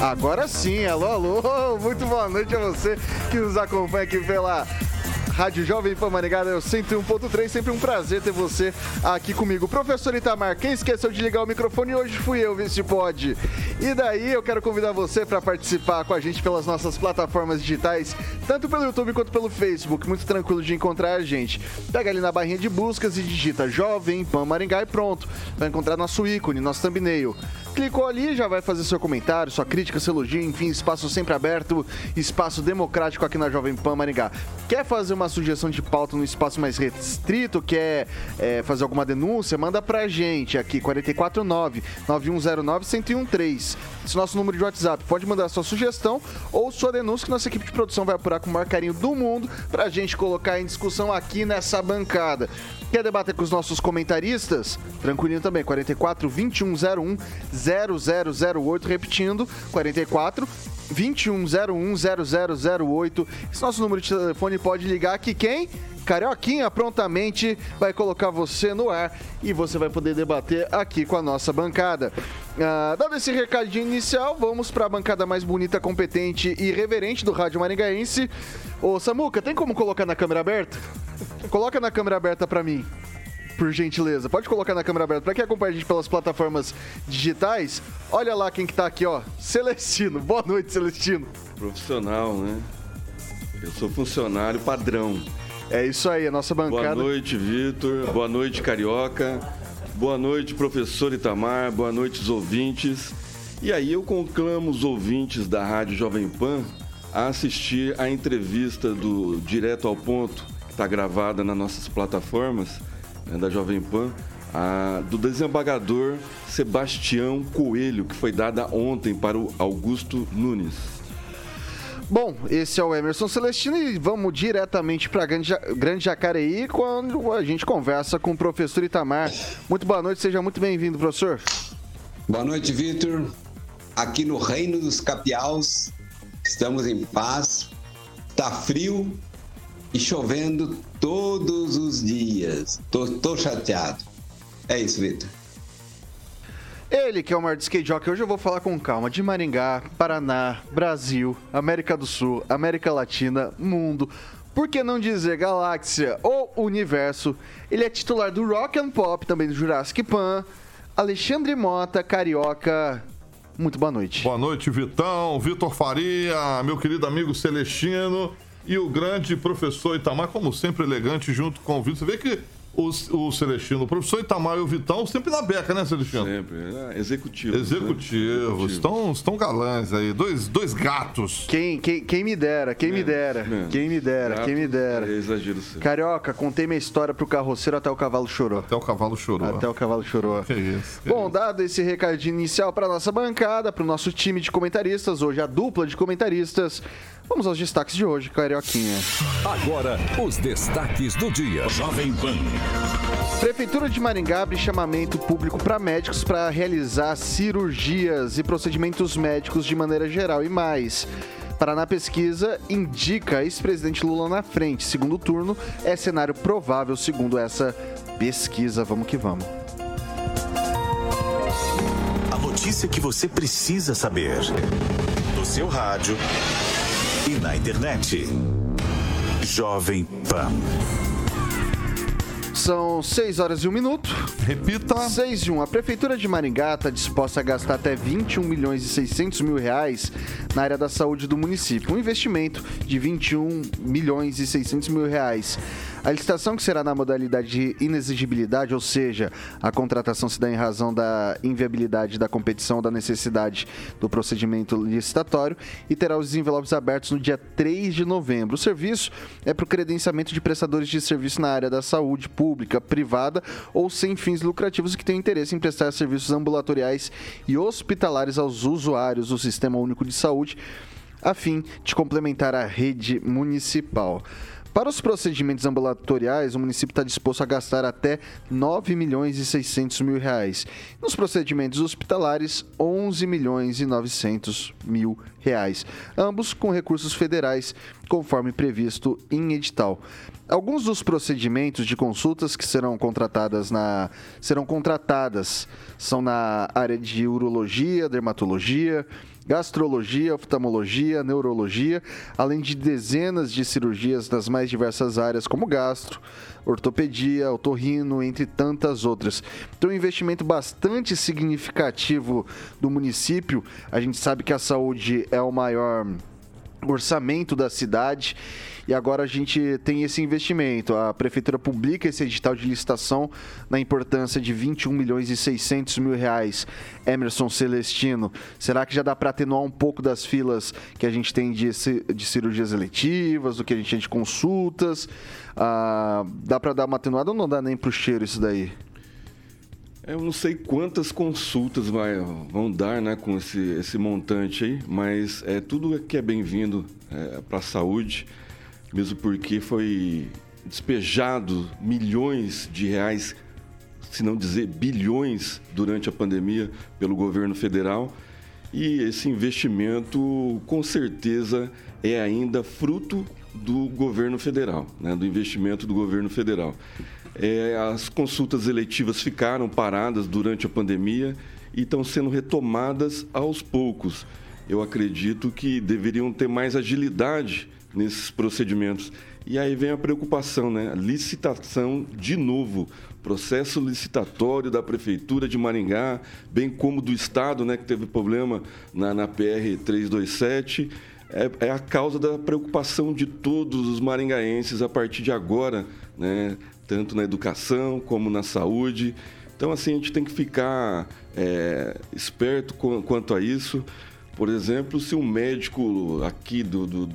Agora sim, alô, alô, muito boa noite a você que nos acompanha aqui pela Rádio Jovem Pan Maringá, eu 101.3, sempre um prazer ter você aqui comigo. Professor Itamar, quem esqueceu de ligar o microfone hoje fui eu, vê se pode. E daí eu quero convidar você para participar com a gente pelas nossas plataformas digitais, tanto pelo YouTube quanto pelo Facebook, muito tranquilo de encontrar a gente. Pega ali na barrinha de buscas e digita Jovem Pan Maringá e pronto. Vai encontrar nosso ícone, nosso thumbnail clicou ali, já vai fazer seu comentário, sua crítica, seu elogio, enfim, espaço sempre aberto, espaço democrático aqui na Jovem Pan Maringá. Quer fazer uma sugestão de pauta num espaço mais restrito? Quer é, fazer alguma denúncia? Manda pra gente aqui, 449 9109 1013 esse nosso número de WhatsApp. Pode mandar sua sugestão ou sua denúncia que nossa equipe de produção vai apurar com o maior carinho do mundo para a gente colocar em discussão aqui nessa bancada. Quer debater com os nossos comentaristas? Tranquilinho também, 44 2101 0008, repetindo, 44 2101 0008. Esse nosso número de telefone pode ligar que quem? Carioquinha prontamente vai colocar você no ar e você vai poder debater aqui com a nossa bancada. Ah, dado esse recadinho inicial, vamos para a bancada mais bonita, competente e reverente do Rádio Maringaense. Ô Samuca, tem como colocar na câmera aberta? Coloca na câmera aberta para mim por gentileza. Pode colocar na câmera aberta. Para quem acompanha a gente pelas plataformas digitais, olha lá quem que tá aqui, ó. Celestino. Boa noite, Celestino. Profissional, né? Eu sou funcionário padrão. É isso aí, a nossa bancada. Boa noite, Vitor. Boa noite, Carioca. Boa noite, professor Itamar. Boa noite, os ouvintes. E aí eu conclamo os ouvintes da Rádio Jovem Pan a assistir a entrevista do Direto ao Ponto, que está gravada nas nossas plataformas né, da Jovem Pan, a, do desembargador Sebastião Coelho, que foi dada ontem para o Augusto Nunes. Bom, esse é o Emerson Celestino e vamos diretamente para Grande, Grande Jacareí quando a gente conversa com o professor Itamar. Muito boa noite, seja muito bem-vindo, professor. Boa noite, Vitor. Aqui no Reino dos Capiaus, estamos em paz. Tá frio e chovendo todos os dias. Tô, tô chateado. É isso, Vitor. Ele que é o maior skate jockey, hoje eu vou falar com calma de Maringá, Paraná, Brasil, América do Sul, América Latina, mundo, por que não dizer galáxia ou universo? Ele é titular do Rock and Pop, também do Jurassic Pan. Alexandre Mota, carioca. Muito boa noite. Boa noite, Vitão, Vitor Faria, meu querido amigo Celestino e o grande professor Itamar, como sempre elegante, junto com o Vitor. Você vê que o, o Celestino, o professor Itamar e o Vitão, sempre na beca, né, Celestino? Sempre, é, executivo. Executivos, né? estão, estão galãs aí, dois, dois gatos. Quem, quem, quem me dera, quem é, me dera, é. quem me dera, Gato, quem me dera. É exagero seu. Carioca, contei minha história pro carroceiro até o cavalo chorou. Até o cavalo chorou. Até o cavalo chorou. Que isso. Que Bom, isso. dado esse recadinho inicial para nossa bancada, para o nosso time de comentaristas, hoje a dupla de comentaristas, Vamos aos destaques de hoje, Carioquinha. Agora, os destaques do dia. Jovem Pan. Prefeitura de Maringá abre chamamento público para médicos para realizar cirurgias e procedimentos médicos de maneira geral e mais. Paraná Pesquisa indica ex-presidente Lula na frente. Segundo turno é cenário provável, segundo essa pesquisa. Vamos que vamos. A notícia que você precisa saber. No seu rádio e na internet. Jovem Pan. São 6 horas e 1 minuto. Repita. 6 e 1. A Prefeitura de Maringá está disposta a gastar até 21 milhões e 600 mil reais na área da saúde do município. Um investimento de 21 milhões e 600 mil reais. A licitação que será na modalidade de inexigibilidade, ou seja, a contratação se dá em razão da inviabilidade da competição ou da necessidade do procedimento licitatório e terá os envelopes abertos no dia 3 de novembro. O serviço é para o credenciamento de prestadores de serviço na área da saúde pública, privada ou sem fins lucrativos que tenham interesse em prestar serviços ambulatoriais e hospitalares aos usuários do Sistema Único de Saúde, a fim de complementar a rede municipal. Para os procedimentos ambulatoriais, o município está disposto a gastar até 9 milhões e 600 mil reais. Nos procedimentos hospitalares, 11 milhões e 900 mil reais. Ambos com recursos federais, conforme previsto em edital. Alguns dos procedimentos de consultas que serão contratadas na serão contratadas são na área de urologia, dermatologia, gastrologia, oftalmologia, neurologia, além de dezenas de cirurgias nas mais diversas áreas, como gastro, ortopedia, otorrino, entre tantas outras. Então, um investimento bastante significativo do município. A gente sabe que a saúde é o maior orçamento da cidade e agora a gente tem esse investimento. A prefeitura publica esse edital de licitação na importância de 21 milhões e 600 mil reais. Emerson Celestino, será que já dá para atenuar um pouco das filas que a gente tem de, de cirurgias eletivas, do que a gente tem de consultas? Ah, dá para dar uma atenuada ou não dá nem para o cheiro isso daí? Eu não sei quantas consultas vai, vão dar né, com esse, esse montante aí, mas é tudo que é bem-vindo é, para a saúde mesmo porque foi despejado milhões de reais, se não dizer bilhões, durante a pandemia pelo governo federal. E esse investimento, com certeza, é ainda fruto do governo federal, né, do investimento do governo federal. É, as consultas eletivas ficaram paradas durante a pandemia e estão sendo retomadas aos poucos. Eu acredito que deveriam ter mais agilidade nesses procedimentos. E aí vem a preocupação, né? Licitação de novo, processo licitatório da prefeitura de Maringá, bem como do estado, né, que teve problema na, na PR 327. É, é, a causa da preocupação de todos os maringaenses a partir de agora, né? Tanto na educação como na saúde. Então, assim, a gente tem que ficar é, esperto quanto a isso. Por exemplo, se um médico aqui do, do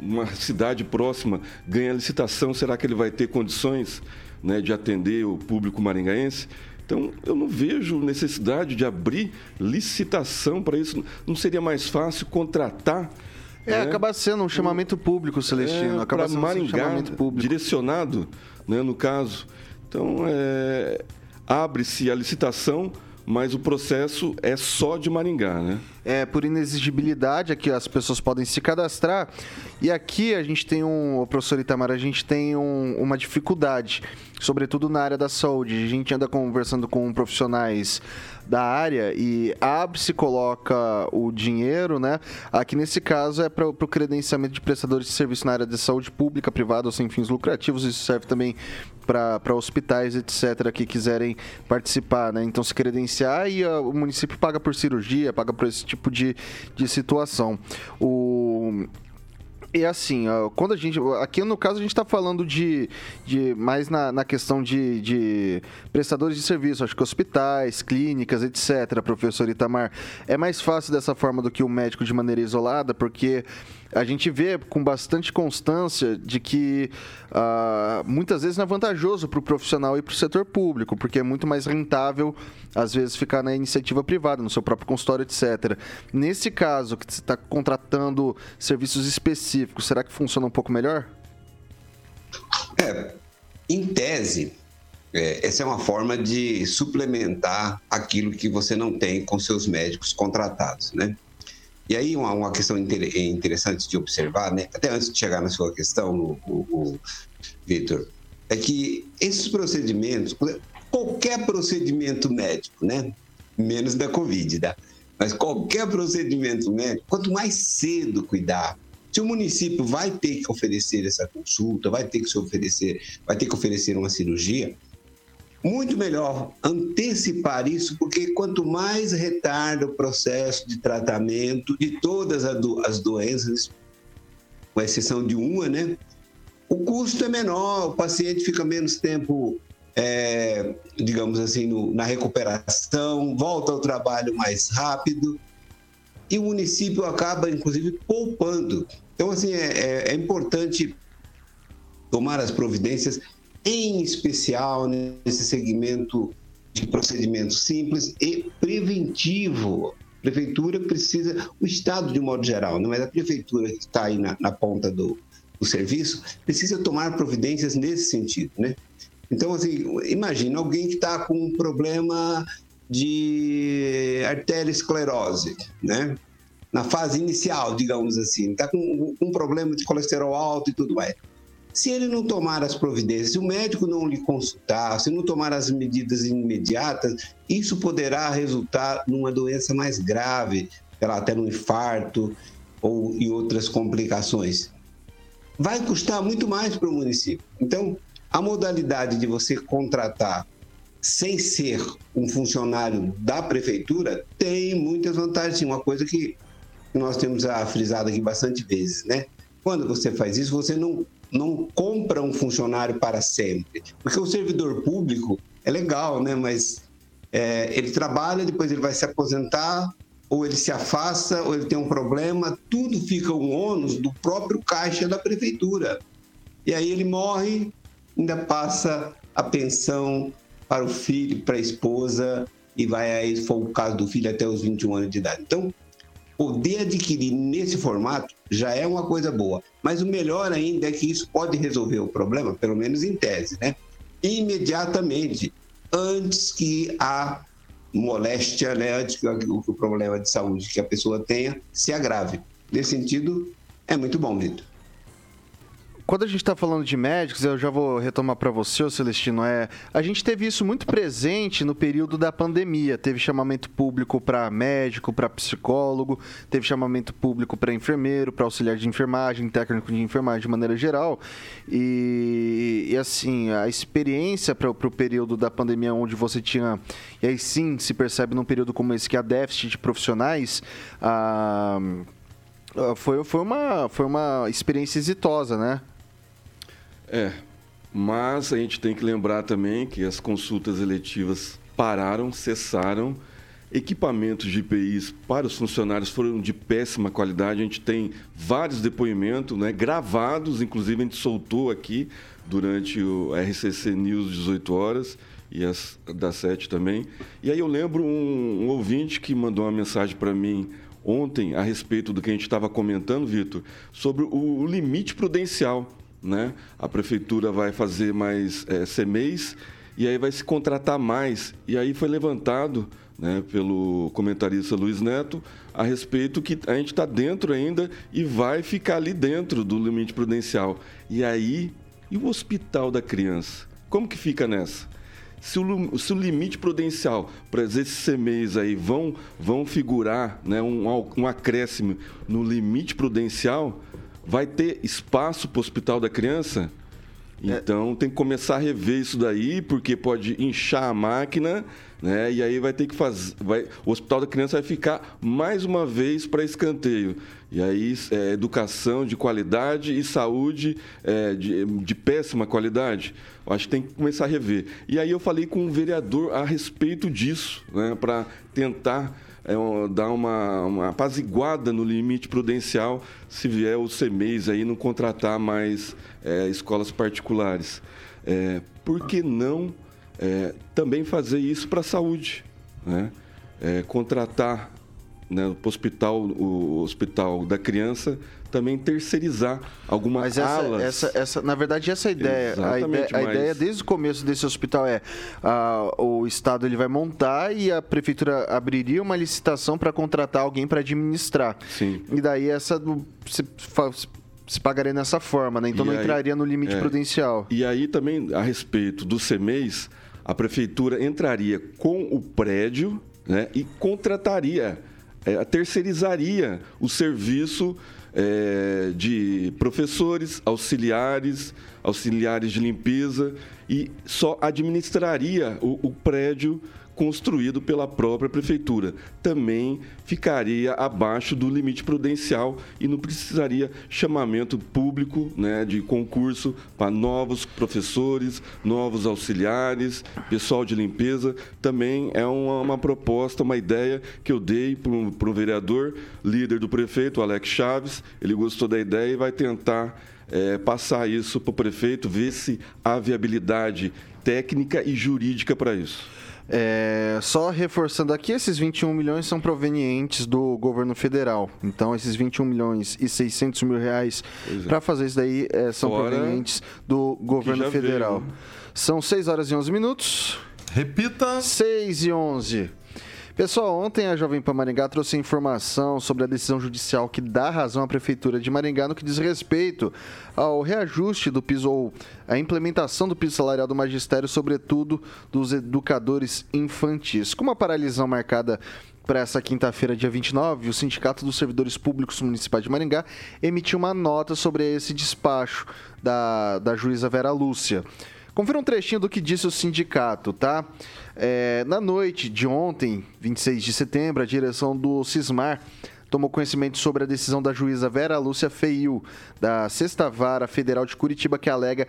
uma cidade próxima ganha licitação, será que ele vai ter condições né, de atender o público maringaense? Então, eu não vejo necessidade de abrir licitação para isso. Não seria mais fácil contratar? É, acaba sendo um chamamento público, Celestino. É, acaba sendo Maringá, um chamamento público. Direcionado, né, no caso. Então, é, abre-se a licitação mas o processo é só de Maringá, né? É, por inexigibilidade, aqui as pessoas podem se cadastrar. E aqui a gente tem um, professor Itamar, a gente tem um, uma dificuldade, sobretudo na área da saúde. A gente anda conversando com profissionais da área e abre-se coloca o dinheiro, né? Aqui nesse caso é para o credenciamento de prestadores de serviço na área de saúde pública, privada ou sem fins lucrativos. Isso serve também para hospitais, etc., que quiserem participar, né? Então se credenciar e uh, o município paga por cirurgia, paga por esse tipo de, de situação. O e assim, quando a gente. Aqui no caso a gente está falando de, de mais na, na questão de, de prestadores de serviço, acho que hospitais, clínicas, etc., professor Itamar. É mais fácil dessa forma do que o médico de maneira isolada, porque a gente vê com bastante constância de que uh, muitas vezes não é vantajoso para o profissional e para o setor público, porque é muito mais rentável, às vezes, ficar na iniciativa privada, no seu próprio consultório, etc. Nesse caso, que você está contratando serviços específicos, será que funciona um pouco melhor? É, em tese, é, essa é uma forma de suplementar aquilo que você não tem com seus médicos contratados, né? E aí, uma, uma questão interessante de observar, né? até antes de chegar na sua questão, o, o, o Vitor, é que esses procedimentos, qualquer procedimento médico, né? menos da Covid, tá? mas qualquer procedimento médico, quanto mais cedo cuidar, se o município vai ter que oferecer essa consulta, vai ter que oferecer, vai ter que oferecer uma cirurgia, muito melhor antecipar isso, porque quanto mais retarda o processo de tratamento de todas as doenças, com exceção de uma, né? O custo é menor, o paciente fica menos tempo, é, digamos assim, no, na recuperação, volta ao trabalho mais rápido e o município acaba, inclusive, poupando. Então, assim, é, é, é importante tomar as providências em especial nesse segmento de procedimento simples e preventivo. A prefeitura precisa, o Estado de modo geral, não é a prefeitura que está aí na, na ponta do, do, serviço, precisa tomar providências nesse sentido, né? Então, assim, imagina alguém que está com um problema de arteriosclerose, né? Na fase inicial, digamos assim, está com um problema de colesterol alto e tudo mais. Se ele não tomar as providências, se o médico não lhe consultar, se não tomar as medidas imediatas, isso poderá resultar numa doença mais grave, até no infarto ou em outras complicações. Vai custar muito mais para o município. Então, a modalidade de você contratar sem ser um funcionário da prefeitura tem muitas vantagens. Uma coisa que nós temos frisado aqui bastante vezes, né? Quando você faz isso, você não não compra um funcionário para sempre. Porque o servidor público é legal, né? Mas é, ele trabalha, depois ele vai se aposentar, ou ele se afasta, ou ele tem um problema, tudo fica um ônus do próprio caixa da prefeitura. E aí ele morre, ainda passa a pensão para o filho, para a esposa, e vai aí, se for o caso do filho, até os 21 anos de idade. Então, poder adquirir nesse formato já é uma coisa boa. Mas o melhor ainda é que isso pode resolver o problema, pelo menos em tese, né? Imediatamente, antes que a moléstia, né? antes que o, problema de saúde que a pessoa tenha se agrave. Nesse sentido, é muito bom, Vitor quando a gente está falando de médicos, eu já vou retomar para você, Celestino, é, a gente teve isso muito presente no período da pandemia. Teve chamamento público para médico, para psicólogo, teve chamamento público para enfermeiro, para auxiliar de enfermagem, técnico de enfermagem de maneira geral. E, e assim, a experiência para o período da pandemia, onde você tinha, e aí sim se percebe num período como esse que há déficit de profissionais, ah, foi, foi, uma, foi uma experiência exitosa, né? É, mas a gente tem que lembrar também que as consultas eletivas pararam, cessaram. Equipamentos de IPIs para os funcionários foram de péssima qualidade. A gente tem vários depoimentos né, gravados, inclusive a gente soltou aqui durante o RCC News 18 horas e as das 7 também. E aí eu lembro um, um ouvinte que mandou uma mensagem para mim ontem a respeito do que a gente estava comentando, Vitor, sobre o, o limite prudencial né? A prefeitura vai fazer mais é, CMEs e aí vai se contratar mais. E aí foi levantado né, pelo comentarista Luiz Neto a respeito que a gente está dentro ainda e vai ficar ali dentro do limite prudencial. E aí, e o hospital da criança? Como que fica nessa? Se o, se o limite prudencial para esses CMEs aí vão, vão figurar né, um, um acréscimo no limite prudencial, vai ter espaço para o hospital da criança? É. Então é. tem que começar a rever isso daí, porque pode inchar a máquina, né? E aí vai ter que fazer. Vai, o hospital da criança vai ficar mais uma vez para escanteio. E aí é, educação de qualidade e saúde é, de, de, péssima qualidade. Eu acho que tem que começar a rever. E aí eu falei com o vereador a respeito disso, né? Para tentar é, dar uma, uma apaziguada no limite prudencial se vier o CMEs aí não contratar mais é, escolas particulares. É, por que não é, também fazer isso para a saúde? Né? É, contratar né, o hospital, o hospital da criança também terceirizar algumas mas essa, alas. Essa, essa, na verdade, essa ideia, a ideia, a mas... ideia desde o começo desse hospital é o Estado ele vai montar e a prefeitura abriria uma licitação para contratar alguém para administrar. Sim. E daí essa se, se pagaria nessa forma, né? Então e não aí, entraria no limite é, prudencial. E aí também, a respeito do CMEs, a prefeitura entraria com o prédio né, e contrataria, é, terceirizaria o serviço é, de professores, auxiliares, auxiliares de limpeza e só administraria o, o prédio construído pela própria prefeitura. Também ficaria abaixo do limite prudencial e não precisaria chamamento público né, de concurso para novos professores, novos auxiliares, pessoal de limpeza. Também é uma, uma proposta, uma ideia que eu dei para um vereador, líder do prefeito, Alex Chaves. Ele gostou da ideia e vai tentar é, passar isso para o prefeito, ver se há viabilidade técnica e jurídica para isso. É, só reforçando aqui, esses 21 milhões são provenientes do governo federal. Então, esses 21 milhões e 600 mil reais é. para fazer isso daí é, são Fora provenientes do governo federal. Veio. São 6 horas e 11 minutos. Repita. 6 e 11. Pessoal, ontem a Jovem Pan Maringá trouxe informação sobre a decisão judicial que dá razão à Prefeitura de Maringá no que diz respeito ao reajuste do piso ou a implementação do piso salarial do magistério, sobretudo dos educadores infantis. Com uma paralisão marcada para essa quinta-feira, dia 29, o Sindicato dos Servidores Públicos Municipais de Maringá emitiu uma nota sobre esse despacho da, da juíza Vera Lúcia. Confira um trechinho do que disse o sindicato, tá? É, na noite de ontem, 26 de setembro, a direção do Cismar tomou conhecimento sobre a decisão da juíza Vera Lúcia Feiu, da Sexta Vara Federal de Curitiba, que alega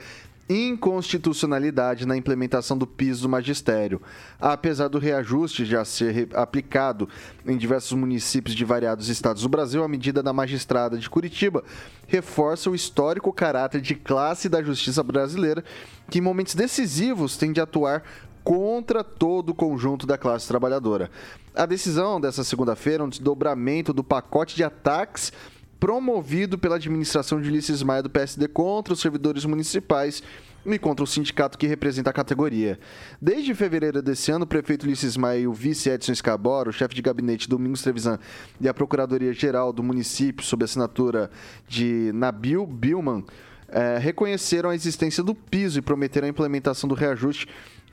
inconstitucionalidade na implementação do piso do magistério. Apesar do reajuste já ser aplicado em diversos municípios de variados estados do Brasil, a medida da magistrada de Curitiba reforça o histórico caráter de classe da justiça brasileira, que em momentos decisivos tem de atuar contra todo o conjunto da classe trabalhadora. A decisão dessa segunda-feira é um desdobramento do pacote de ataques promovido pela administração de Ulisses Maia do PSD contra os servidores municipais e contra o sindicato que representa a categoria. Desde fevereiro desse ano, o prefeito Ulisses Maia e o vice Edson Escabora, o chefe de gabinete Domingos Trevisan e a Procuradoria-Geral do município, sob assinatura de Nabil Bilman, é, reconheceram a existência do piso e prometeram a implementação do reajuste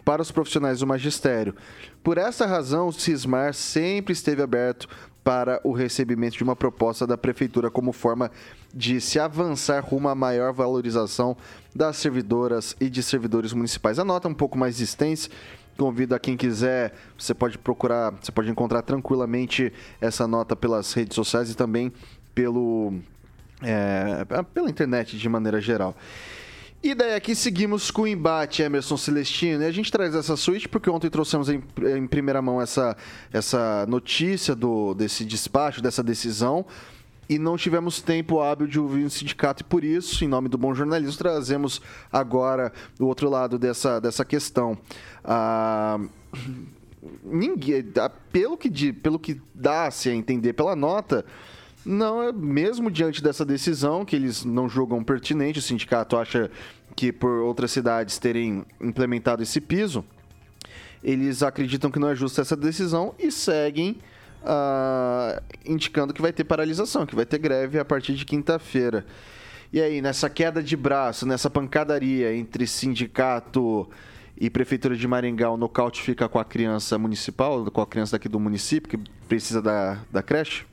para os profissionais do magistério. Por essa razão, o Cismar sempre esteve aberto para o recebimento de uma proposta da prefeitura como forma de se avançar rumo à maior valorização das servidoras e de servidores municipais. A nota é um pouco mais extensa. Convido a quem quiser, você pode procurar, você pode encontrar tranquilamente essa nota pelas redes sociais e também pelo, é, pela internet de maneira geral. E daí aqui seguimos com o embate Emerson Celestino. E a gente traz essa suíte porque ontem trouxemos em, em primeira mão essa, essa notícia do, desse despacho, dessa decisão e não tivemos tempo hábil de ouvir o sindicato, e por isso, em nome do bom jornalismo, trazemos agora o outro lado dessa, dessa questão. Ah, ninguém, pelo que, pelo que dá-se a entender pela nota, não, é mesmo diante dessa decisão, que eles não julgam pertinente, o sindicato acha que por outras cidades terem implementado esse piso, eles acreditam que não é justa essa decisão e seguem uh, indicando que vai ter paralisação, que vai ter greve a partir de quinta-feira. E aí, nessa queda de braço, nessa pancadaria entre sindicato e Prefeitura de Maringá, o nocaute fica com a criança municipal, com a criança daqui do município, que precisa da, da creche?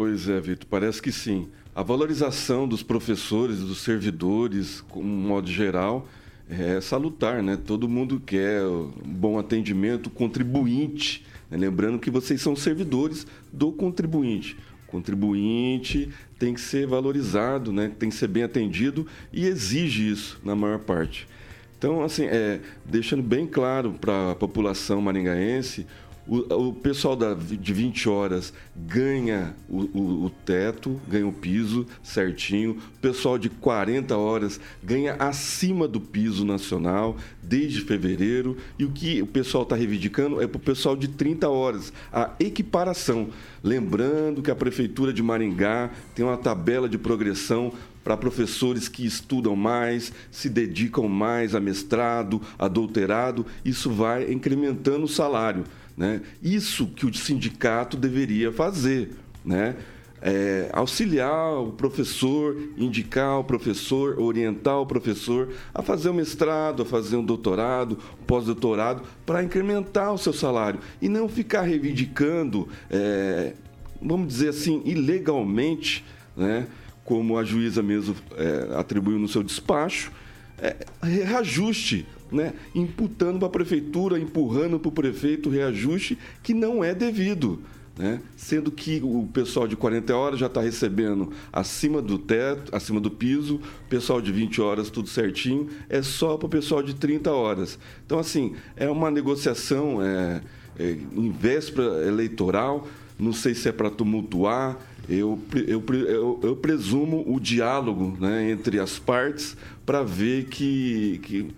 Pois é, Vitor, parece que sim. A valorização dos professores, dos servidores, como modo geral, é salutar, né? Todo mundo quer um bom atendimento, contribuinte. Né? Lembrando que vocês são servidores do contribuinte. O contribuinte tem que ser valorizado, né? tem que ser bem atendido e exige isso na maior parte. Então, assim, é, deixando bem claro para a população maringaense o, o pessoal da, de 20 horas ganha o, o, o, teto, ganha o piso certinho. O pessoal de 40 horas ganha acima do piso nacional desde fevereiro. E o que o pessoal está reivindicando é para o pessoal de 30 horas, a equiparação. Lembrando que a Prefeitura de Maringá tem uma tabela de progressão para professores que estudam mais, se dedicam mais a mestrado, a doutorado, isso vai incrementando o salário. Né? Isso que o sindicato deveria fazer. Né? É, auxiliar o professor, indicar o professor, orientar o professor a fazer um mestrado, a fazer um doutorado, um pós-doutorado, para incrementar o seu salário e não ficar reivindicando, é, vamos dizer assim, ilegalmente, né, como a juíza mesmo é, atribuiu no seu despacho, é, reajuste, né? imputando para a prefeitura, empurrando para o prefeito reajuste que não é devido. Né? Sendo que o pessoal de 40 horas já está recebendo acima do teto, acima do piso, o pessoal de 20 horas tudo certinho, é só para o pessoal de 30 horas. Então, assim, é uma negociação é, é, em véspera eleitoral, não sei se é para tumultuar, eu, eu, eu, eu, presumo o diálogo né, entre as partes para ver que, que,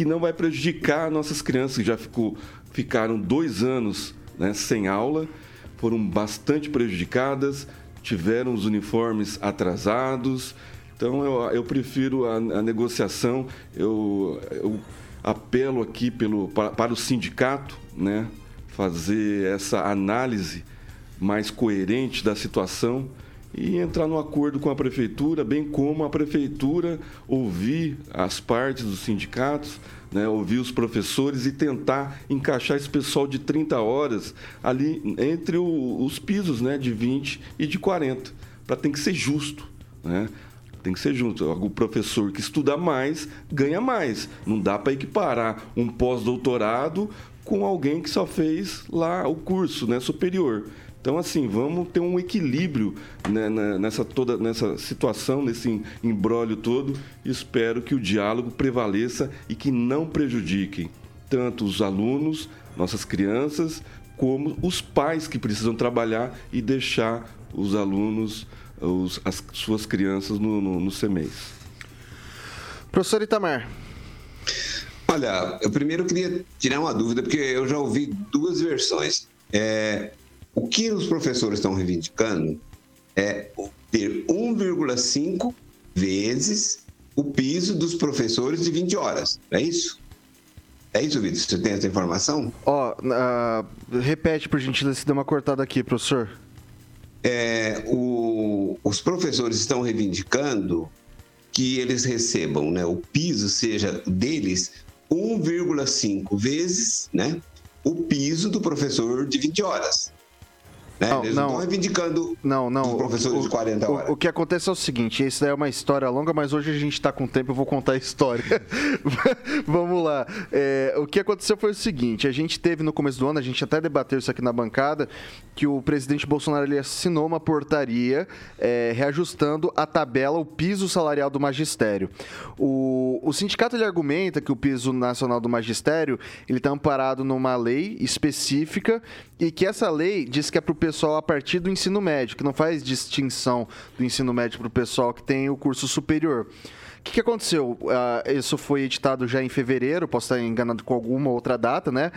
que não vai prejudicar nossas crianças que já ficou, ficaram dois anos né, sem aula foram bastante prejudicadas, tiveram os uniformes atrasados. Então eu, eu prefiro a, a negociação. Eu, eu, apelo aqui pelo, para, para o sindicato, né, fazer essa análise mais coerente da situação e entrar no acordo com a prefeitura, bem como a prefeitura ouvir as partes dos sindicatos né, ouvir os professores e tentar encaixar esse pessoal de 30 horas ali entre o, os pisos né, de 20 e de 40, para tem que ser justo. Né? Tem que ser junto. O professor que estuda mais ganha mais. Não dá para equiparar um pós-doutorado com alguém que só fez lá o curso né, superior. Então, assim, vamos ter um equilíbrio né, nessa, toda, nessa situação, nesse embrólio todo. Espero que o diálogo prevaleça e que não prejudique tanto os alunos, nossas crianças, como os pais que precisam trabalhar e deixar os alunos, os, as suas crianças no, no, no CEMEIS. Professor Itamar. Olha, eu primeiro queria tirar uma dúvida, porque eu já ouvi duas versões. É, o que os professores estão reivindicando é ter 1,5 vezes o piso dos professores de 20 horas. É isso? É isso, Vitor? Você tem essa informação? Ó, oh, uh, repete, por gentileza, se deu uma cortada aqui, professor. É, o, os professores estão reivindicando que eles recebam, né, o piso seja deles 1,5 vezes né, o piso do professor de 20 horas. Né? Não, Eles não estão reivindicando não, não, os professores o, de 40 horas. O, o, que acontece é o seguinte, isso daí é uma história longa, mas hoje a gente está com tempo, eu vou contar a história. Vamos lá. É, o que aconteceu foi o seguinte, a gente teve no começo do ano, a gente até debateu isso aqui na bancada, que o presidente Bolsonaro ele assinou uma portaria é, reajustando a tabela, o piso salarial do magistério. O, o sindicato ele argumenta que o piso nacional do magistério ele está amparado numa lei específica e que essa lei diz que é para o pessoal a partir do ensino médio, que não faz distinção do ensino médio para o pessoal que tem o curso superior. O que, que, aconteceu? Uh, isso foi editado já em fevereiro, posso estar enganado com alguma outra data, né?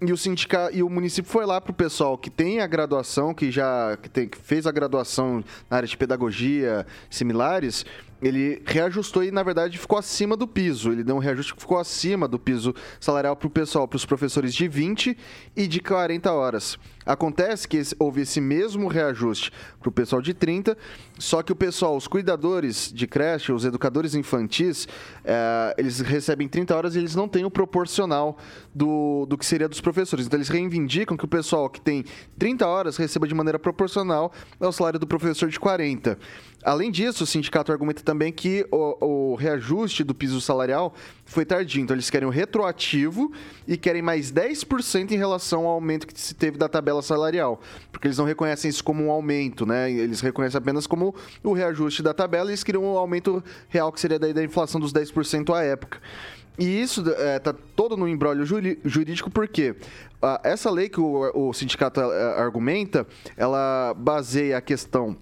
E o sindicato e o município foi lá para o pessoal que tem a graduação, que já que, tem, que fez a graduação na área de pedagogia similares, ele reajustou e, na verdade, ficou acima do piso. Ele deu um reajuste que ficou acima do piso salarial para o pessoal, para os professores de 20 e de 40 horas. Acontece que houve esse mesmo reajuste para o pessoal de 30, só que o pessoal, os cuidadores de creche, os educadores infantis, é, eles recebem 30 horas e eles não têm o proporcional do, do que seria dos professores. Então, eles reivindicam que o pessoal que tem 30 horas receba de maneira proporcional ao salário do professor de 40. Além disso, o sindicato argumenta também que o, o, reajuste do piso salarial foi tardio. Então, eles querem o retroativo e querem mais 10% em relação ao aumento que se teve da tabela salarial. Porque eles não reconhecem isso como um aumento, né? Eles reconhecem apenas como o reajuste da tabela e eles queriam um aumento real que seria daí da inflação dos 10% à época. E isso está é, todo no embrólio jurídico porque essa lei que o, o sindicato é, argumenta, ela baseia a questão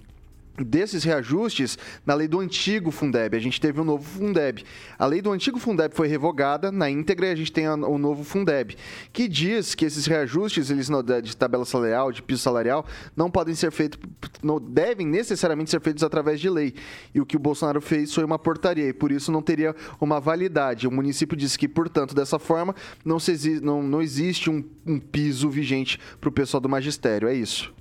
desses reajustes na lei do antigo Fundeb. A gente teve um novo Fundeb. A lei do antigo Fundeb foi revogada na íntegra e a gente tem o novo Fundeb, que diz que esses reajustes eles de tabela salarial, de piso salarial, não podem ser feitos, não devem necessariamente ser feitos através de lei. E o que o Bolsonaro fez foi uma portaria e por isso não teria uma validade. O município disse que, portanto, dessa forma, não, se, não, não existe um, um piso vigente para o pessoal do magistério. É isso.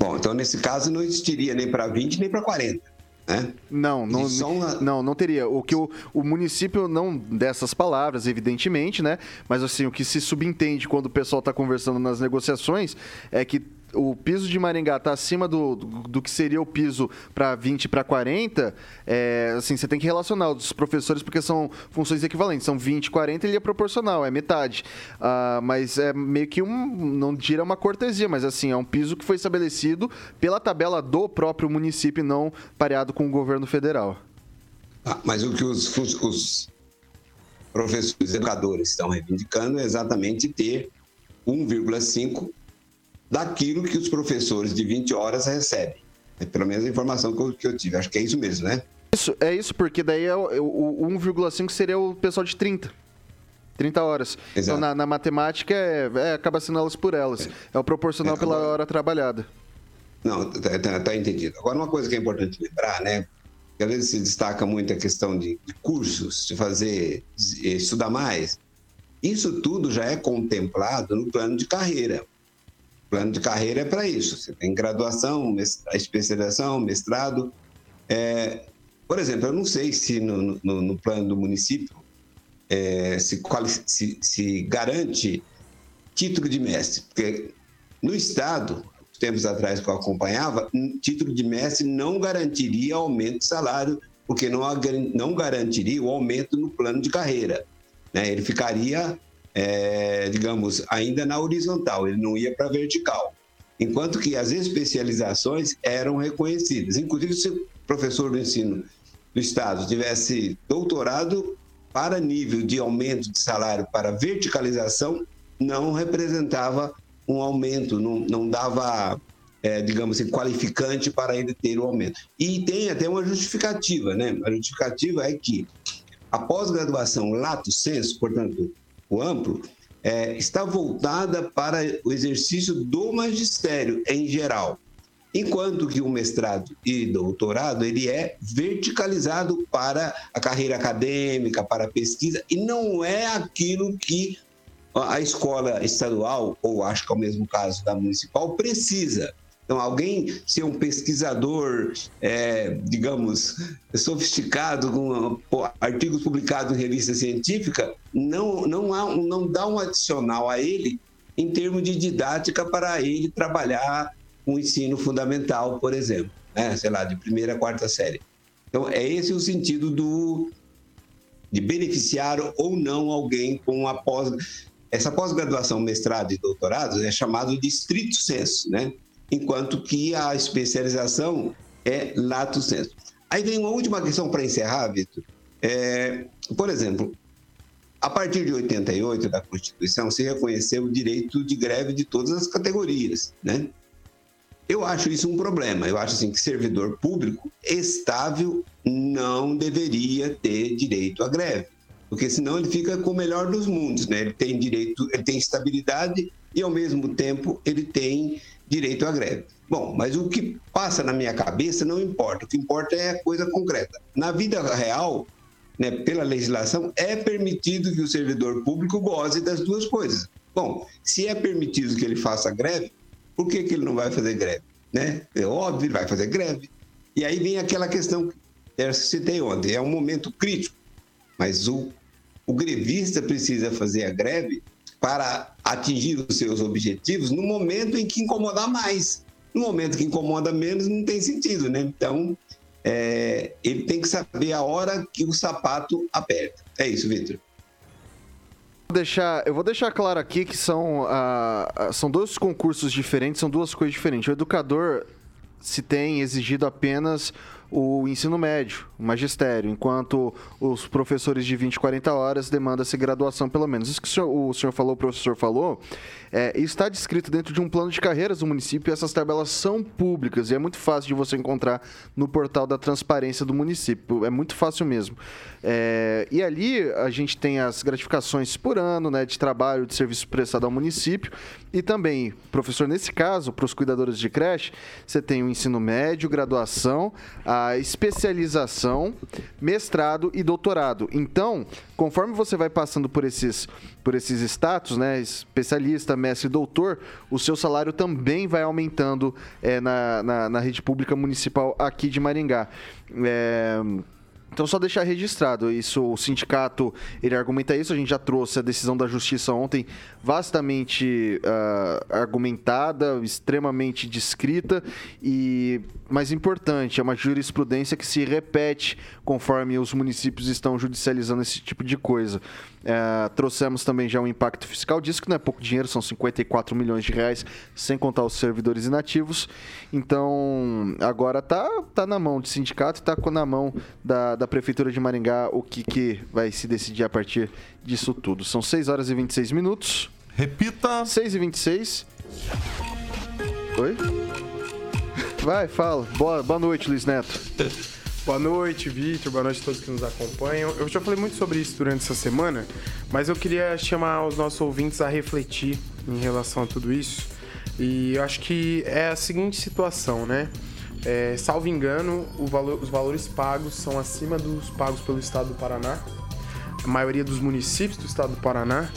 Bom, então nesse caso não existiria nem para 20 nem para 40. Né? Não, não, uma... não, não teria. O que o, o município não dessas palavras, evidentemente, né? Mas assim, o que se subentende quando o pessoal está conversando nas negociações é que o piso de Maringá está acima do, do, do, que seria o piso para 20 para 40, é, assim, você tem que relacionar os professores porque são funções equivalentes. São 20, 40 ele é proporcional, é metade. Uh, mas é meio que um, não tira uma cortesia, mas assim, é um piso que foi estabelecido pela tabela do próprio município, não pareado com o governo federal. Ah, mas o que os, os professores educadores estão reivindicando é exatamente ter 1,5 daquilo que os professores de 20 horas recebem. É pelo menos a informação que eu tive. Acho que é isso mesmo, né? Isso, é isso, porque daí é o, o 1,5 seria o pessoal de 30. 30 horas. Então, Exato. Então, na, na matemática, é, é, acaba sendo elas por elas. É, é o proporcional é, pela hora trabalhada. Não, tá, tá, tá, entendido. Agora, uma coisa que é importante lembrar, né? Que às vezes se destaca muito a questão de, de cursos, de fazer, de estudar mais. Isso tudo já é contemplado no plano de carreira. Plano de carreira é para isso. Você tem graduação, especialização, mestrado. É, por exemplo, eu não sei se no, no, no plano do município é, se, se, se, garante título de mestre, porque no Estado, tempos atrás que eu acompanhava, título de mestre não garantiria aumento de salário, porque não, não garantiria o aumento no plano de carreira. Né? Ele ficaria é, digamos, ainda na horizontal, ele não ia para a vertical. Enquanto que as especializações eram reconhecidas. Inclusive, se o professor do ensino do Estado tivesse doutorado para nível de aumento de salário para verticalização, não representava um aumento, não, não dava, é, digamos assim, qualificante para ele ter o aumento. E tem até uma justificativa, né? A justificativa é que a pós-graduação lato sensu, portanto, o amplo, é, está voltada para o exercício do magistério em geral, enquanto que o mestrado e doutorado ele é verticalizado para a carreira acadêmica, para a pesquisa e não é aquilo que a escola estadual ou acho que é o mesmo caso da municipal precisa. Então, alguém ser um pesquisador, é, digamos, sofisticado, com artigos publicados em revista científica, não, não, há, não dá um adicional a ele em termos de didática para ele trabalhar com o ensino fundamental, por exemplo, né? sei lá, de primeira a quarta série. Então, é esse o sentido do, de beneficiar ou não alguém com a pós. Essa pós-graduação, mestrado e doutorado é chamado de estrito senso, né? Enquanto que a especialização é lato sensu. Aí vem uma última questão para encerrar, Vitor. É, por exemplo, a partir de 88 da Constituição se reconheceu o direito de greve de todas as categorias, né? Eu acho isso um problema. Eu acho assim que servidor público estável não deveria ter direito à greve, porque senão ele fica com o melhor dos mundos, né? Ele tem direito, ele tem estabilidade e ao mesmo tempo ele tem direito à greve. Bom, mas o que passa na minha cabeça não importa, o que importa é a coisa concreta. Na vida real, né, pela legislação, é permitido que o servidor público goze das duas coisas. Bom, se é permitido que ele faça greve, por que, que ele não vai fazer greve? Né? É óbvio, ele vai fazer greve. E aí vem aquela questão que eu citei ontem, é um momento crítico, mas o, o grevista precisa fazer a greve para atingir os seus objetivos no momento em que incomodar mais. No momento que incomoda menos, não tem sentido, né? Então, é, ele tem que saber a hora que o sapato aperta. É isso, Vitor. Deixar, eu vou deixar claro aqui que são, uh, são dois concursos diferentes, são duas coisas diferentes. O educador se tem exigido apenas o ensino médio, o magistério, enquanto os professores de 20, 40 horas demanda-se graduação pelo menos. Isso que o senhor, o senhor falou, o professor falou, é, está descrito dentro de um plano de carreiras do município e essas tabelas são públicas e é muito fácil de você encontrar no portal da transparência do município, é muito fácil mesmo. É, e ali a gente tem as gratificações por ano, né, de trabalho, de serviço prestado ao município e também, professor, nesse caso, para os cuidadores de creche, você tem o ensino médio, graduação, a especialização, mestrado e doutorado. Então, conforme você vai passando por esses, por esses status, né, especialista, mestre doutor, o seu salário também vai aumentando é, na, na, na, rede pública municipal aqui de Maringá. É... Então, só deixar registrado, isso, o sindicato, ele argumenta isso, a gente já trouxe a decisão da justiça ontem, vastamente uh, argumentada, extremamente descrita, e mais importante, é uma jurisprudência que se repete conforme os municípios estão judicializando esse tipo de coisa. Uh, trouxemos também já um impacto fiscal disso, que não é pouco dinheiro, são 54 milhões de reais, sem contar os servidores inativos. Então, agora tá, tá na mão do sindicato, tá na mão da, da Prefeitura de Maringá o que, que vai se decidir a partir disso tudo. São 6 horas e 26 minutos. Repita. 6 e 26. Oi? Vai, fala. Boa, boa noite, Luiz Neto. Boa noite, Vitor. Boa noite a todos que nos acompanham. Eu já falei muito sobre isso durante essa semana, mas eu queria chamar os nossos ouvintes a refletir em relação a tudo isso. E eu acho que é a seguinte situação, né? É, salvo engano, valor, os valores pagos são acima dos pagos pelo Estado do Paraná, a maioria dos municípios do Estado do Paraná.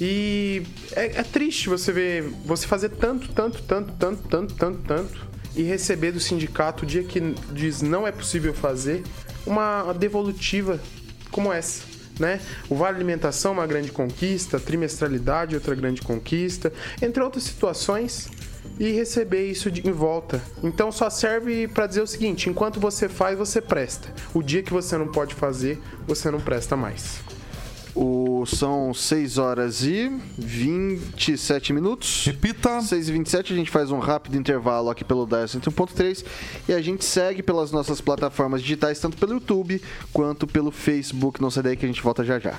E é, é triste você ver você fazer tanto, tanto, tanto, tanto, tanto, tanto, tanto e receber do sindicato o dia que diz não é possível fazer uma devolutiva como essa. Né? O Vale Alimentação, uma grande conquista, trimestralidade, outra grande conquista, entre outras situações e receber isso de, em volta. Então só serve para dizer o seguinte: enquanto você faz, você presta. O dia que você não pode fazer, você não presta mais. O, são 6 horas e 27 minutos. Repita. 6 e 27 a gente faz um rápido intervalo aqui pelo Dial 101.3 e a gente segue pelas nossas plataformas digitais, tanto pelo YouTube quanto pelo Facebook. Não sai daí que a gente volta já já.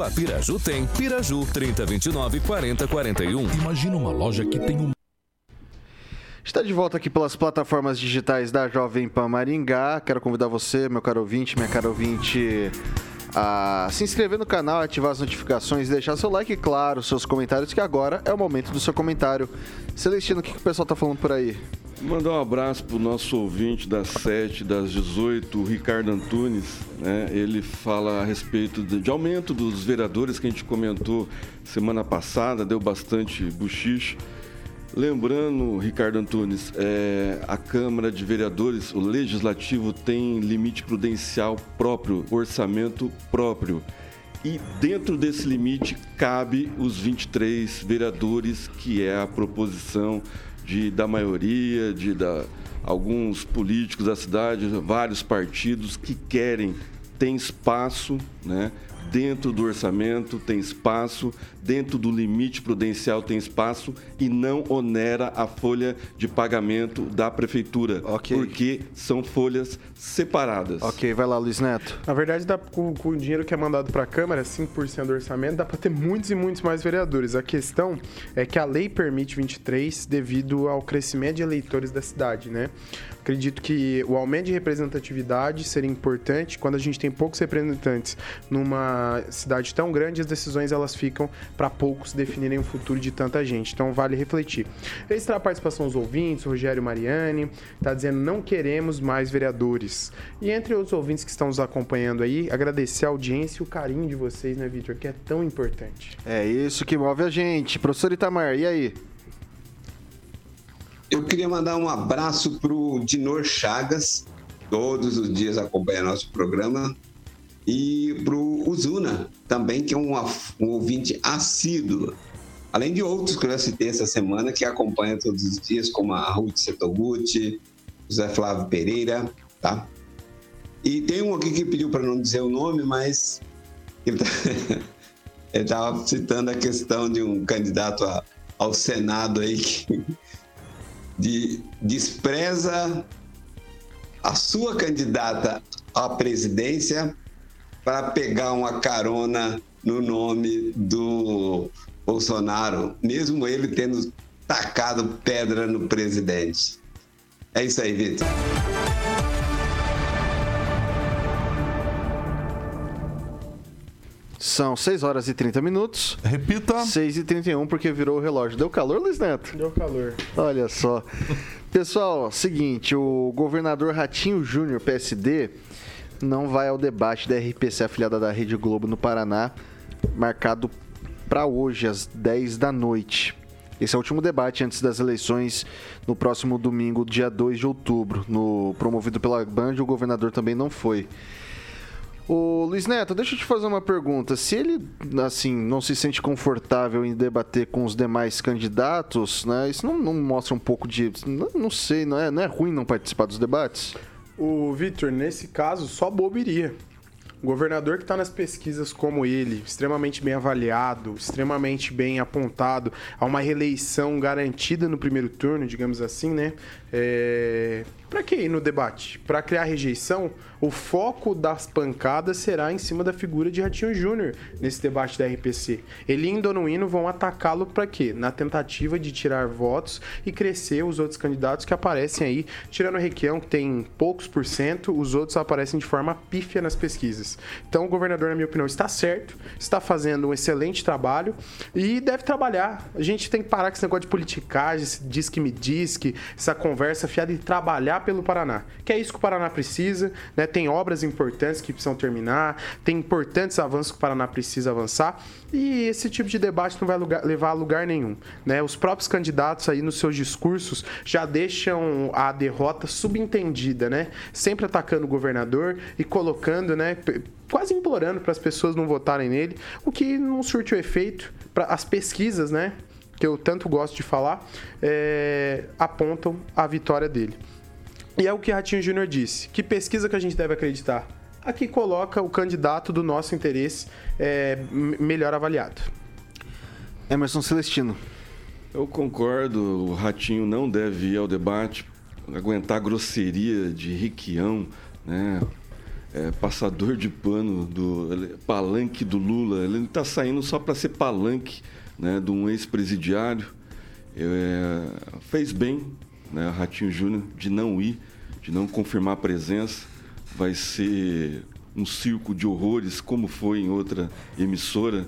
a Piraju tem. Piraju 3029 4041. Imagina uma loja que tem um Está de volta aqui pelas plataformas digitais da Jovem Pan Maringá. Quero convidar você, meu caro ouvinte, minha cara ouvinte, a se inscrever no canal, ativar as notificações, deixar seu like e, claro, seus comentários, que agora é o momento do seu comentário. Celestino, o que, que o pessoal está falando por aí? Mandar um abraço para o nosso ouvinte das 7, das 18, o Ricardo Antunes. Né? Ele fala a respeito de, de, aumento dos vereadores que a gente comentou semana passada, deu bastante buchiche. Lembrando, Ricardo Antunes, é, a Câmara de Vereadores, o Legislativo tem limite prudencial próprio, orçamento próprio. E dentro desse limite cabe os 23 vereadores, que é a proposição de, da maioria, de da, alguns políticos da cidade, vários partidos que querem, tem espaço, né? Dentro do orçamento tem espaço, dentro do limite prudencial tem espaço e não onera a folha de pagamento da prefeitura, okay. porque são folhas separadas. Ok, vai lá, Luiz Neto. Na verdade, dá, com, com o dinheiro que é mandado para a Câmara, 5% do orçamento, dá para ter muitos e muitos mais vereadores. A questão é que a lei permite 23 devido ao crescimento de eleitores da cidade, né? Acredito que o aumento de representatividade seria importante quando a gente tem poucos representantes numa cidade tão grande, as decisões elas ficam para poucos definirem o futuro de tanta gente. Então vale refletir. Registrar a participação dos ouvintes, Rogério Mariani, está dizendo não queremos mais vereadores. E entre os ouvintes que estão nos acompanhando aí, agradecer a audiência e o carinho de vocês, né, Vitor, que é tão importante. É isso que move a gente. Professor Itamar, e aí? Eu queria mandar um abraço para o Dinor Chagas, todos os dias acompanha nosso programa, e para o Uzuna, também, que é um, um ouvinte assíduo. Além de outros que eu já citei essa semana, que acompanha todos os dias, como a Ruth Setoguchi, José Flávio Pereira, tá? E tem um aqui que pediu para não dizer o nome, mas ele tá, estava citando a questão de um candidato a, ao Senado aí que de, despreza a sua candidata à presidência para pegar uma carona no nome do Bolsonaro, mesmo ele tendo tacado pedra no presidente. É isso aí, Vitor. São 6 horas e 30 minutos. Repita. 6 e 31 porque virou o relógio. Deu calor, Luiz Neto? Deu calor. Olha só. Pessoal, seguinte, o governador Ratinho Júnior, PSD, não vai ao debate da RPC afiliada da Rede Globo no Paraná, marcado para hoje, às 10 da noite. Esse é o último debate antes das eleições no próximo domingo, dia 2 de outubro. No, promovido pela Band, o governador também não foi. Ô, Luiz Neto, deixa eu te fazer uma pergunta. Se ele, assim, não se sente confortável em debater com os demais candidatos, né? Isso não, não mostra um pouco de. Não, não sei, não é, não é ruim não participar dos debates? O Vitor, nesse caso, só bobo iria. O governador que está nas pesquisas como ele, extremamente bem avaliado, extremamente bem apontado, a uma reeleição garantida no primeiro turno, digamos assim, né? É... Para que ir no debate? Para criar rejeição? O foco das pancadas será em cima da figura de Ratinho Júnior nesse debate da RPC. Ele e Donuíno vão atacá-lo para quê? Na tentativa de tirar votos e crescer os outros candidatos que aparecem aí, tirando o Requião, que tem poucos por cento, os outros aparecem de forma pífia nas pesquisas. Então o governador, na minha opinião, está certo, está fazendo um excelente trabalho e deve trabalhar. A gente tem que parar com esse negócio de politicagem, esse diz que me diz, que essa conversa fiada e trabalhar pelo Paraná. Que é isso que o Paraná precisa, né? Tem obras importantes que precisam terminar, tem importantes avanços que o Paraná precisa avançar e esse tipo de debate não vai lugar, levar a lugar nenhum, né? Os próprios candidatos aí nos seus discursos já deixam a derrota subentendida, né? Sempre atacando o governador e colocando, né, quase implorando para as pessoas não votarem nele, o que não surte o efeito para as pesquisas, né? Que eu tanto gosto de falar, é, apontam a vitória dele. E é o que Ratinho Júnior disse. Que pesquisa que a gente deve acreditar? Aqui coloca o candidato do nosso interesse é, melhor avaliado. Emerson Celestino. Eu concordo, o Ratinho não deve ir ao debate, aguentar a grosseria de Riquião, né? É, passador de pano do palanque do Lula. Ele está saindo só para ser palanque né, de um ex-presidiário. É, fez bem, né, Ratinho Júnior, de não ir, de não confirmar a presença. Vai ser um circo de horrores, como foi em outra emissora.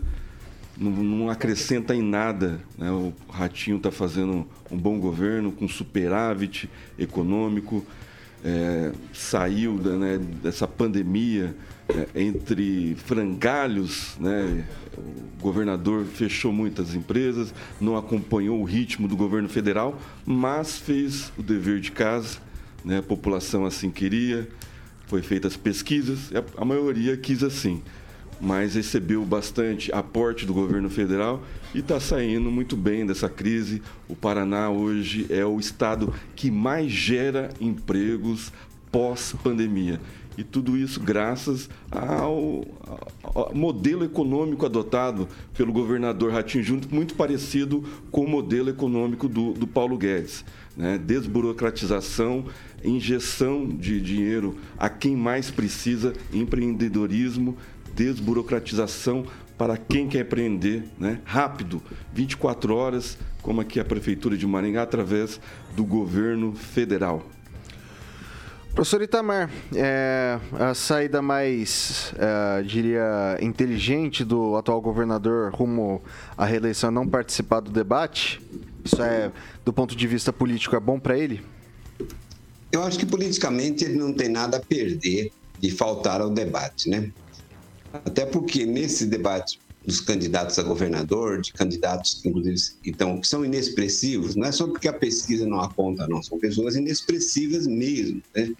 Não, não acrescenta em nada. Né? O Ratinho está fazendo um bom governo, com superávit econômico. É, saiu da, né, dessa pandemia é, entre frangalhos, né? o governador fechou muitas empresas, não acompanhou o ritmo do governo federal, mas fez o dever de casa, né? a população assim queria, foi feitas pesquisas, a maioria quis assim, mas recebeu bastante aporte do governo federal e está saindo muito bem dessa crise. O Paraná hoje é o estado que mais gera empregos pós-pandemia. E tudo isso graças ao, ao, modelo econômico adotado pelo governador Ratinho Júnior, muito parecido com o modelo econômico do, do Paulo Guedes. Né? Desburocratização, injeção de dinheiro a quem mais precisa, empreendedorismo, desburocratização para quem quer empreender né? rápido, 24 horas, como aqui a Prefeitura de Maringá, através do governo federal. Professor Itamar, é, a saída mais, é, diria, inteligente do atual governador rumo à reeleição não participar do debate, isso é, do ponto de vista político, é bom para ele? Eu acho que politicamente ele não tem nada a perder de faltar ao debate, né? Até porque nesse debate dos candidatos a governador, de candidatos, inclusive, então, que são inexpressivos, não é só porque a pesquisa não aponta, não, são pessoas inexpressivas mesmo, né?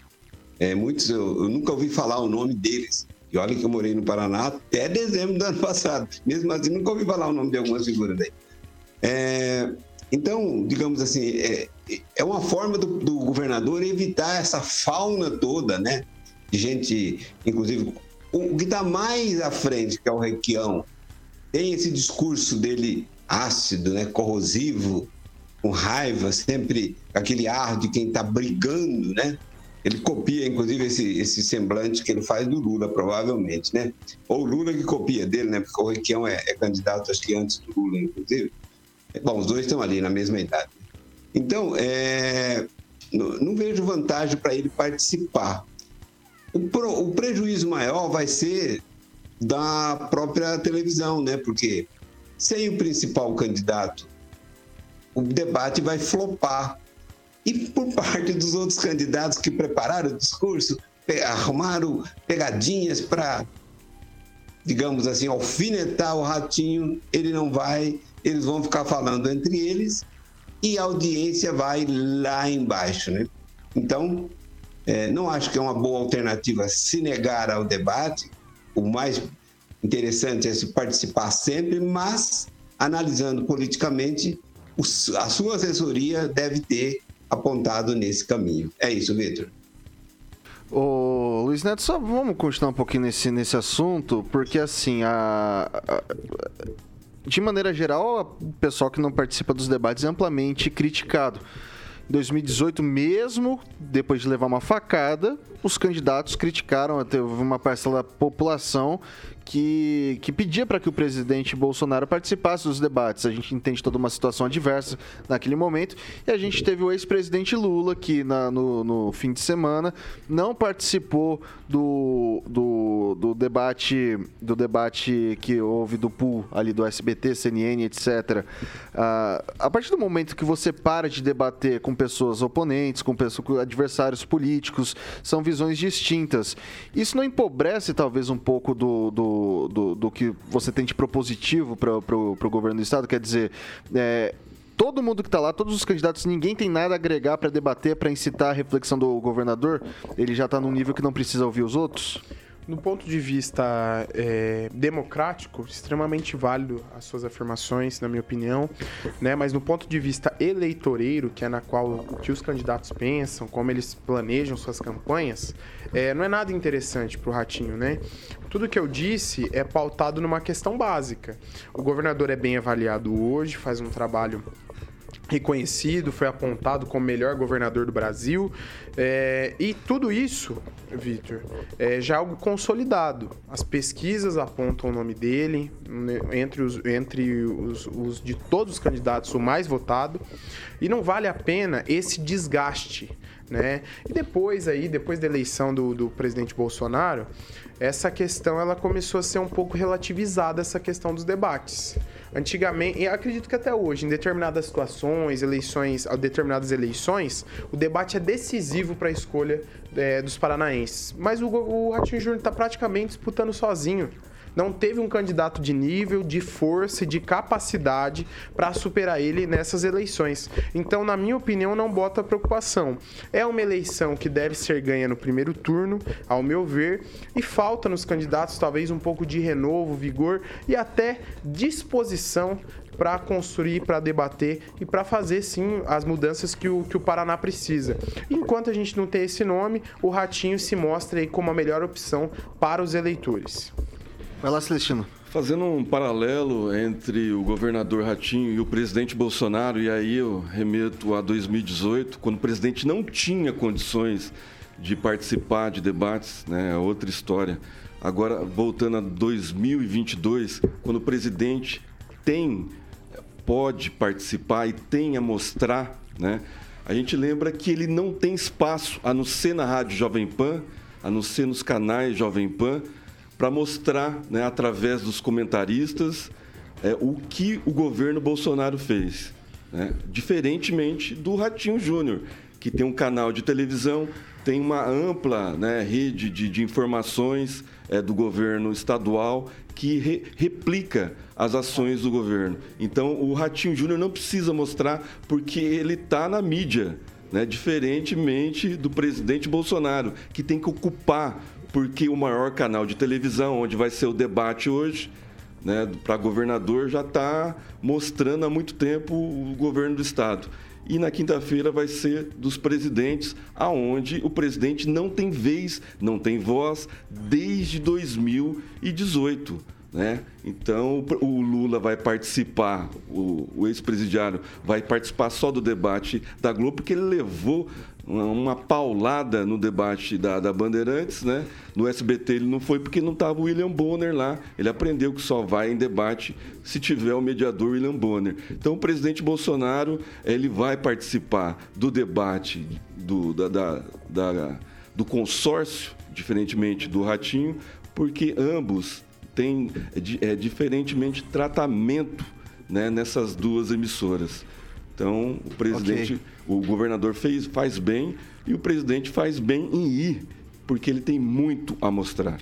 É, muitos, eu, eu nunca ouvi falar o nome deles. E olha que eu morei no Paraná até dezembro do ano passado. Mesmo assim, nunca ouvi falar o nome de algumas figuras daí. É, então, digamos assim, é, é uma forma do, do, governador evitar essa fauna toda, né? De gente, inclusive, o que está mais à frente, que é o Requião, tem esse discurso dele ácido, né? corrosivo, com raiva, sempre aquele ar de quem está brigando, né? Ele copia, inclusive, esse, esse semblante que ele faz do Lula, provavelmente, né? Ou o Lula que copia dele, né? Porque o Requião é, é candidato, acho que antes do Lula, inclusive. Bom, os dois estão ali na mesma idade. Então, é, não, não vejo vantagem para ele participar. O, pro, o prejuízo maior vai ser da própria televisão, né? Porque sem o principal candidato, o debate vai flopar. E por parte dos outros candidatos que prepararam o discurso, arrumaram pegadinhas para, digamos assim, alfinetar o ratinho, ele não vai, eles vão ficar falando entre eles e a audiência vai lá embaixo, né? Então, é, não acho que é uma boa alternativa se negar ao debate. O mais interessante é se participar sempre, mas analisando politicamente, a sua assessoria deve ter apontado nesse caminho. É isso, Vitor. Ô, Luiz Neto, só vamos continuar um pouquinho nesse, nesse assunto, porque assim, a, a de maneira geral, o pessoal que não participa dos debates é amplamente criticado. Em 2018, mesmo depois de levar uma facada, os candidatos criticaram, teve uma parcela da população que, que pedia para que o presidente Bolsonaro participasse dos debates. A gente entende toda uma situação adversa naquele momento. E a gente teve o ex-presidente Lula, que na, no, no, fim de semana não participou do, do, do, debate do debate que houve do pool ali do SBT, CNN, etc. Uh, a partir do momento que você para de debater com pessoas oponentes, com, pessoas, adversários políticos, são visões distintas. Isso não empobrece talvez um pouco do, do do, do, que você tem de propositivo para o governo do Estado? Quer dizer, é, todo mundo que está lá, todos os candidatos, ninguém tem nada a agregar para debater, para incitar a reflexão do governador? Ele já está num nível que não precisa ouvir os outros? No ponto de vista é, democrático, extremamente válido as suas afirmações, na minha opinião, né? Mas no ponto de vista eleitoreiro, que é na qual o que os candidatos pensam, como eles planejam suas campanhas, é, não é nada interessante para o Ratinho, né? Tudo que eu disse é pautado numa questão básica. O governador é bem avaliado hoje, faz um trabalho reconhecido, foi apontado como melhor governador do Brasil. É, e tudo isso, Vitor, é já algo consolidado. As pesquisas apontam o nome dele né, entre, os, entre os, os de todos os candidatos, o mais votado. E não vale a pena esse desgaste. Né? E depois aí, depois da eleição do, do presidente Bolsonaro, essa questão ela começou a ser um pouco relativizada, essa questão dos debates. Antigamente, e acredito que até hoje, em determinadas situações, eleições, determinadas eleições, o debate é decisivo para a escolha é, dos paranaenses. Mas o, o Ratinho Júnior está praticamente disputando sozinho não teve um candidato de nível, de força e de capacidade para superar ele nessas eleições. Então, na minha opinião, não bota preocupação. É uma eleição que deve ser ganha no primeiro turno, ao meu ver, e falta nos candidatos talvez um pouco de renovo, vigor e até disposição para construir, para debater e para fazer sim as mudanças que o, que o Paraná precisa. Enquanto a gente não tem esse nome, o Ratinho se mostra aí como a melhor opção para os eleitores. Vai lá, Celestino. Fazendo um paralelo entre o governador Ratinho e o presidente Bolsonaro, e aí eu remeto a 2018, quando o presidente não tinha condições de participar de debates, né, é outra história. Agora, voltando a 2022, quando o presidente tem, pode participar e tem a mostrar, né, a gente lembra que ele não tem espaço, a não ser na Rádio Jovem Pan, a não ser nos canais Jovem Pan, para mostrar, né, através dos comentaristas, é, o que o governo Bolsonaro fez. Né? Diferentemente do Ratinho Júnior, que tem um canal de televisão, tem uma ampla né, rede de, de informações é, do governo estadual que re, replica as ações do governo. Então, o Ratinho Júnior não precisa mostrar porque ele está na mídia. Né? Diferentemente do presidente Bolsonaro, que tem que ocupar porque o maior canal de televisão, onde vai ser o debate hoje, né, para governador, já está mostrando há muito tempo o governo do Estado. E na quinta-feira vai ser dos presidentes, aonde o presidente não tem vez, não tem voz desde 2018. Né? Então o Lula vai participar, o, o ex-presidiário vai participar só do debate da Globo, porque ele levou uma, uma paulada no debate da, da, Bandeirantes, né? No SBT ele não foi porque não estava o William Bonner lá. Ele aprendeu que só vai em debate se tiver o mediador William Bonner. Então o presidente Bolsonaro ele vai participar do debate do, da, da, da do consórcio, diferentemente do Ratinho, porque ambos tem é, diferentemente tratamento né, nessas duas emissoras. Então, o presidente, okay. o governador fez, faz bem e o presidente faz bem em ir, porque ele tem muito a mostrar.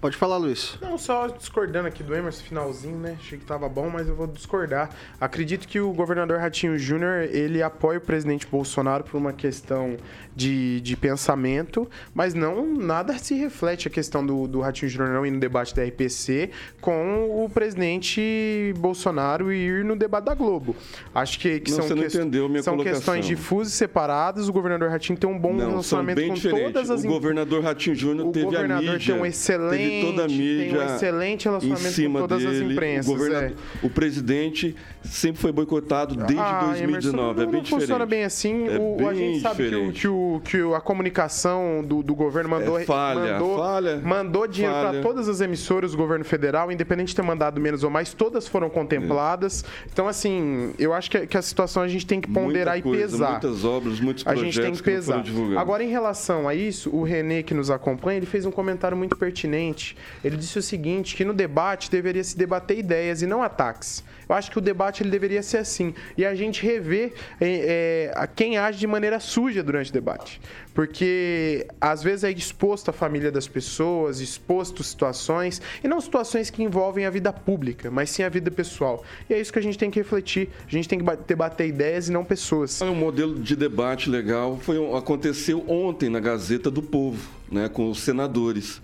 Pode falar, Luiz. Não, só discordando aqui do Emerson, finalzinho, né? Achei que tava bom, mas eu vou discordar. Acredito que o governador Ratinho Júnior, ele apoia o presidente Bolsonaro por uma questão de, de pensamento, mas não nada se reflete a questão do, do Ratinho Júnior não ir no debate da RPC com o presidente Bolsonaro ir no debate da Globo. Acho que, que não, são, você não que... entendeu minha são colocação. questões difusas e separadas. O governador Ratinho tem um bom não, relacionamento com diferentes. todas as... O governador Ratinho Júnior teve a mídia... tem um excelente teve toda a mídia tem um excelente relacionamento em cima com todas dele. as imprensas. O, é. o presidente sempre foi boicotado desde ah, 2019. Emerson, é bem não diferente. funciona bem assim. É o, bem a gente sabe que, o, que, o, que a comunicação do, do governo mandou, é falha, mandou, falha, mandou dinheiro para todas as emissoras do governo federal, independente de ter mandado menos ou mais, todas foram contempladas. É. Então, assim, eu acho que, que, a situação a gente tem que ponderar Muita e coisa, pesar. Muitas obras, muitos a projetos gente tem que pesar. Que Agora, em relação a isso, o Renê que nos acompanha, ele fez um comentário muito pertinente. Ele disse o seguinte, que no debate deveria se debater ideias e não ataques. Eu acho que o debate ele deveria ser assim. E a gente rever é, é, quem age de maneira suja durante o debate. Porque às vezes é exposto a família das pessoas, exposto situações, e não situações que envolvem a vida pública, mas sim a vida pessoal. E é isso que a gente tem que refletir. A gente tem que debater ideias e não pessoas. Um modelo de debate legal foi, aconteceu ontem na Gazeta do Povo, né, com os senadores.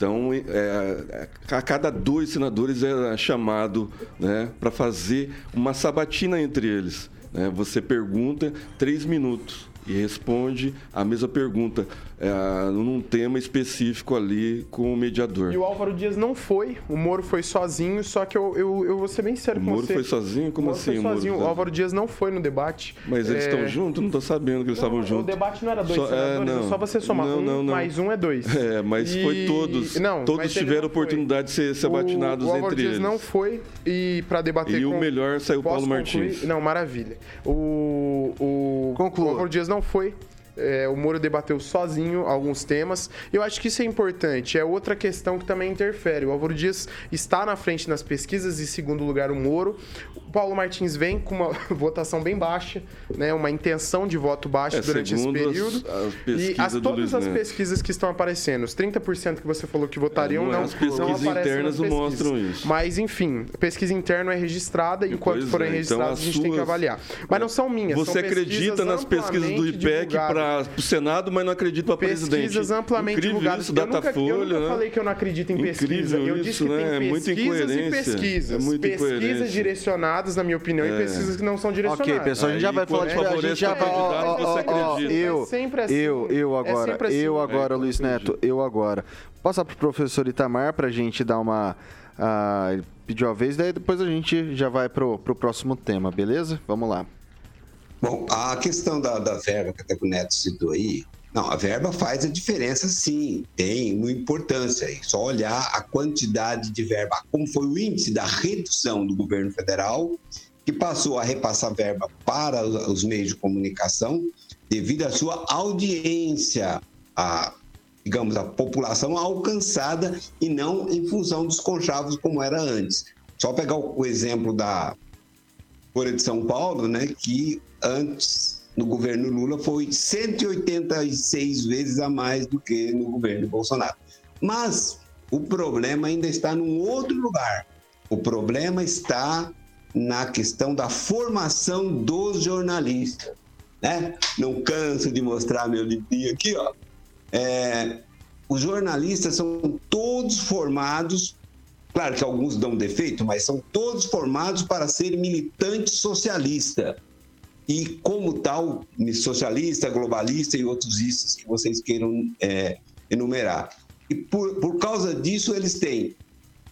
Então, é, a cada dois senadores era chamado né, para fazer uma sabatina entre eles. Né? Você pergunta três minutos e responde a mesma pergunta é, num tema específico ali com o mediador. E o Álvaro Dias não foi, o Moro foi sozinho, só que eu, eu, eu vou ser bem sério o com Moro você. foi sozinho? Como o Moro assim? Foi sozinho. O, Álvaro Dias não foi no debate. Mas eles estão é... juntos? Não estou sabendo que eles estavam juntos. O debate não era dois só, senadores, é, não, é só você somar. Não, não, um não. mais um é dois. É, mas e... foi todos. Não, todos tiveram oportunidade de ser sabatinados o, o Álvaro entre Dias eles. não foi e para debater e com... o melhor saiu o Paulo concluir? Martins. Não, maravilha. O, o, Conclua. o Álvaro Dias não foi é, o Moro debateu sozinho alguns temas. Eu acho que isso é importante. É outra questão que também interfere. O Álvaro Dias está na frente nas pesquisas, em segundo lugar o Moro. O Paulo Martins vem com uma votação bem baixa, né, uma intenção de voto baixa é, durante esse período. As, as e as, todas as pesquisas que estão aparecendo, os 30% que você falou que votariam, é, não, as pesquisas não internas não mostram isso. Mas, enfim, pesquisa interna é registrada, enquanto pois forem é, registradas, então, a gente suas... tem que avaliar. Mas não são minhas. Você são acredita nas pesquisas do IPEC para o Senado, mas não acredita para presidente. Pesquisas amplamente Incrível divulgadas. Isso, eu nunca, Datafolha, eu nunca né? falei que eu não acredito em pesquisa. Incrível Eu disse isso, que né? tem É muita pesquisas e incoerência. pesquisas. É muita pesquisas direcionadas, na minha opinião, e É. pesquisas que não são direcionadas. Ok, pessoal, a gente já vai falar de quando a gente já o candidato, ó, você ó, acredita. eu, É sempre assim. eu, eu É agora, assim. eu agora, É, Luiz. Neto, eu agora. Passar pro professor Itamar pra gente dar uma ah, ele pediu a vez, daí depois a gente já vai pro, pro próximo tema, beleza? Vamos lá. Bom, a questão da, da verba que até o Neto citou aí, não, a verba faz a diferença sim, tem uma importância. É só olhar a quantidade de verba, como foi o índice da redução do governo federal, que passou a repassar verba para os meios de comunicação devido à sua audiência, a, digamos, a população alcançada e não em função dos conchavos como era antes. Só pegar o, o exemplo da Folha de São Paulo, né, que antes no governo Lula foi 186 vezes a mais do que no governo Bolsonaro. Mas o problema ainda está num outro lugar. O problema está na questão da formação dos jornalistas. Né? Não canso de mostrar meu livrinho aqui, ó. É, os jornalistas são todos formados, claro que alguns dão defeito, mas são todos formados para ser militante socialista. E como tal, socialista, globalista e outros istas que vocês queiram é, enumerar. E por, por causa disso, eles têm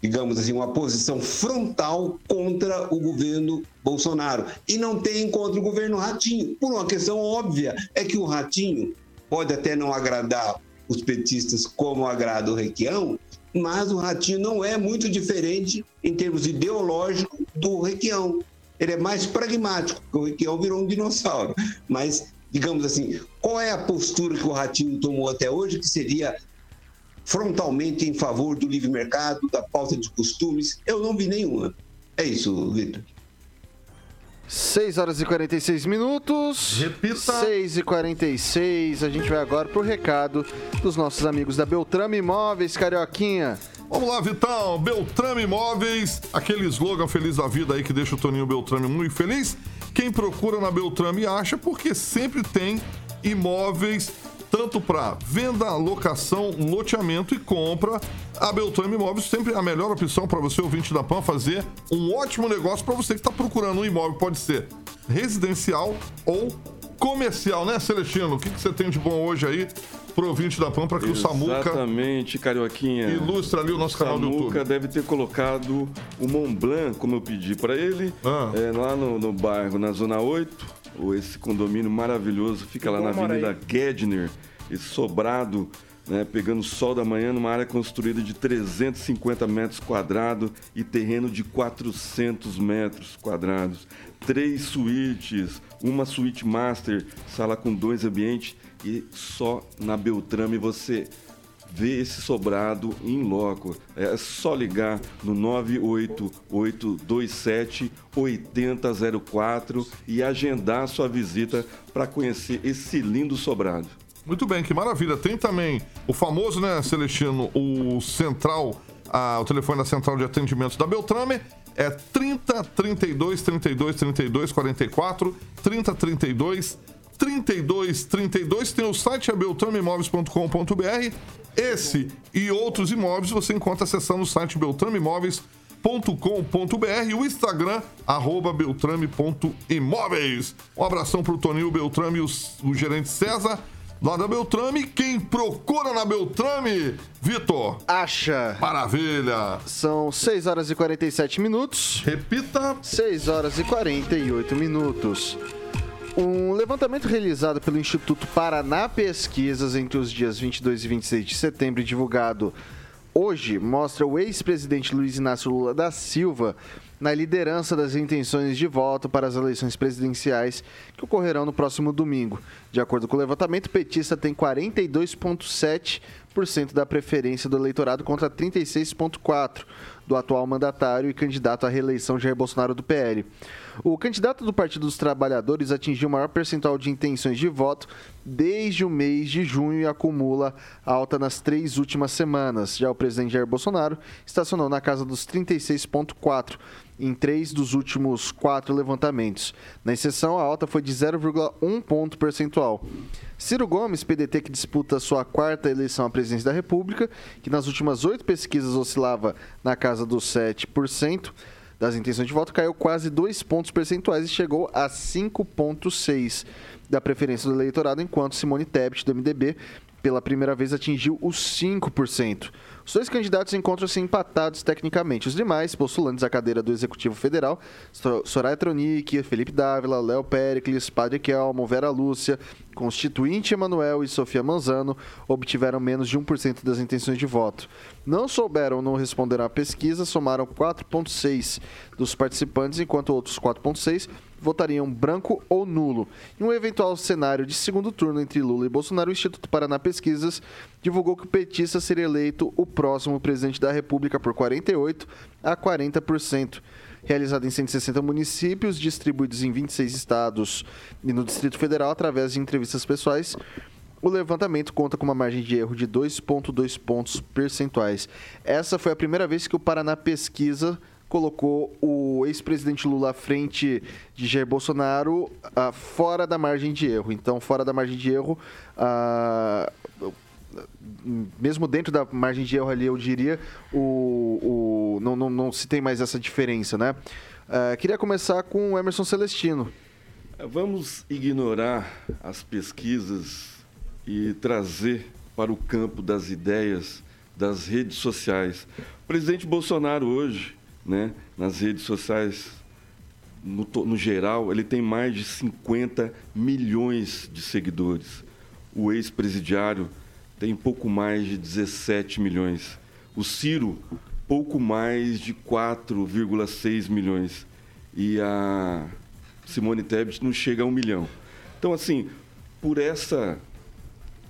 digamos assim, uma posição frontal contra o governo Bolsonaro. E não tem contra o governo Ratinho, por uma questão óbvia, é que o Ratinho pode até não agradar os petistas como agrada o Requião, mas o Ratinho não é muito diferente em termos ideológicos do Requião. Ele é mais pragmático, porque o Requião virou um dinossauro. Mas, digamos assim, qual é a postura que o Ratinho tomou até hoje, que seria frontalmente em favor do livre mercado, da pauta de costumes? Eu não vi nenhuma. É isso, Vitor. 6 horas e 46 minutos. Repita. 6 e 46. A gente vai agora pro recado dos nossos amigos da Beltrame Imóveis, Carioquinha. Vamos lá, Vitão. Beltrame Imóveis, aquele slogan feliz da vida aí que deixa o Toninho Beltrame muito feliz. Quem procura na Beltrame acha porque sempre tem imóveis tanto para venda, locação, loteamento e compra. A Beltrame Imóveis sempre é a melhor opção para você, ouvinte da PAN, fazer um ótimo negócio para você que está procurando um imóvel. Pode ser residencial ou comercial, né, Celestino? O que, que você tem de bom hoje aí pro ouvinte da PAN para que o Samuca Exatamente, Carioquinha. ilustre ali o nosso canal do Samuca YouTube? deve ter colocado o Mont Blanc, como eu pedi para ele, Ah. é, lá no, no bairro, na Zona 8. ou Esse condomínio maravilhoso fica lá na. Avenida Gedner, esse sobrado, né, pegando sol da manhã numa área construída de 350 metros quadrados e terreno de 400 metros quadrados. Três suítes, uma suíte master, sala com dois ambientes e só na Beltrame você vê esse sobrado em loco. É só ligar no 98827 8004 e agendar a sua visita para conhecer esse lindo sobrado. Muito bem, que maravilha. Tem também o famoso, né, Celestino, o central, ah, o telefone da central de atendimento da Beltrame é 30 32 32 32 44 30 32 32 32 tem o site beltrameimóveis.com.br. Esse e outros imóveis você encontra acessando o site beltrameimóveis.com.br e o Instagram, arroba beltrame.imóveis. Um abração pro Toninho Beltrame e os- o gerente César, lá da Beltrame. Quem procura na Beltrame, Vitor, Acha. maravilha. São 6 horas e 47 minutos. Repita. 6 horas e 48 minutos. Um levantamento realizado pelo Instituto Paraná Pesquisas entre os dias 22 e 26 de setembro, divulgado hoje, mostra o ex-presidente Luiz Inácio Lula da Silva na liderança das intenções de voto para as eleições presidenciais que ocorrerão no próximo domingo. De acordo com o levantamento, o petista tem 42,7% da preferência do eleitorado contra 36,4% do atual mandatário e candidato à reeleição Jair Bolsonaro do PL. O candidato do Partido dos Trabalhadores atingiu o maior percentual de intenções de voto desde o mês de junho e acumula alta nas três últimas semanas. Já o presidente Jair Bolsonaro estacionou na casa dos 36,4 em três dos últimos quatro levantamentos. Na exceção, a alta foi de 0,1 ponto percentual. Ciro Gomes, PDT, que disputa sua quarta eleição à presidência da República, que nas últimas oito pesquisas oscilava na casa dos 7% das intenções de voto, caiu quase dois pontos percentuais e chegou a 5,6% da preferência do eleitorado, enquanto Simone Tebet, do MDB, pela primeira vez atingiu os 5%. Os dois candidatos encontram-se empatados tecnicamente. Os demais, postulantes à cadeira do Executivo Federal, So- Soraya Tronic, Felipe Dávila, Léo Pericles, Padre Kelmo, Vera Lúcia, Constituinte Emanuel e Sofia Manzano, obtiveram menos de 1% das intenções de voto. Não souberam ou não responderam à pesquisa, somaram 4,6% dos participantes, enquanto outros 4,6% votariam branco ou nulo. Em um eventual cenário de segundo turno entre Lula e Bolsonaro, o Instituto Paraná Pesquisas divulgou que o petista seria eleito o próximo presidente da República por 48 a 40%. Realizado em 160 municípios, distribuídos em 26 estados e no Distrito Federal, através de entrevistas pessoais, o levantamento conta com uma margem de erro de 2,2 pontos percentuais. Essa foi a primeira vez que o Paraná Pesquisa colocou o ex-presidente Lula à frente de Jair Bolsonaro ah, fora da margem de erro. Então, fora da margem de erro, ah, mesmo dentro da margem de erro ali, eu diria, o, o- não, não, não se tem mais essa diferença, né? Ah, queria começar com o Emerson Celestino. Vamos ignorar as pesquisas e trazer para o campo das ideias das redes sociais. presidente Bolsonaro hoje, né, nas redes sociais, no, no geral, ele tem mais de 50 milhões de seguidores. O ex-presidiário tem pouco mais de 17 milhões. O Ciro, pouco mais de 4,6 milhões. E a Simone Tebet não chega a um milhão. Então, assim, por essa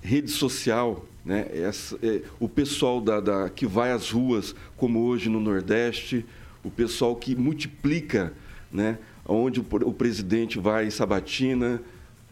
rede social, né? Essa, é, o pessoal da, da- que vai às ruas, como hoje no Nordeste, o pessoal que multiplica, né? onde o, o presidente vai em sabatina,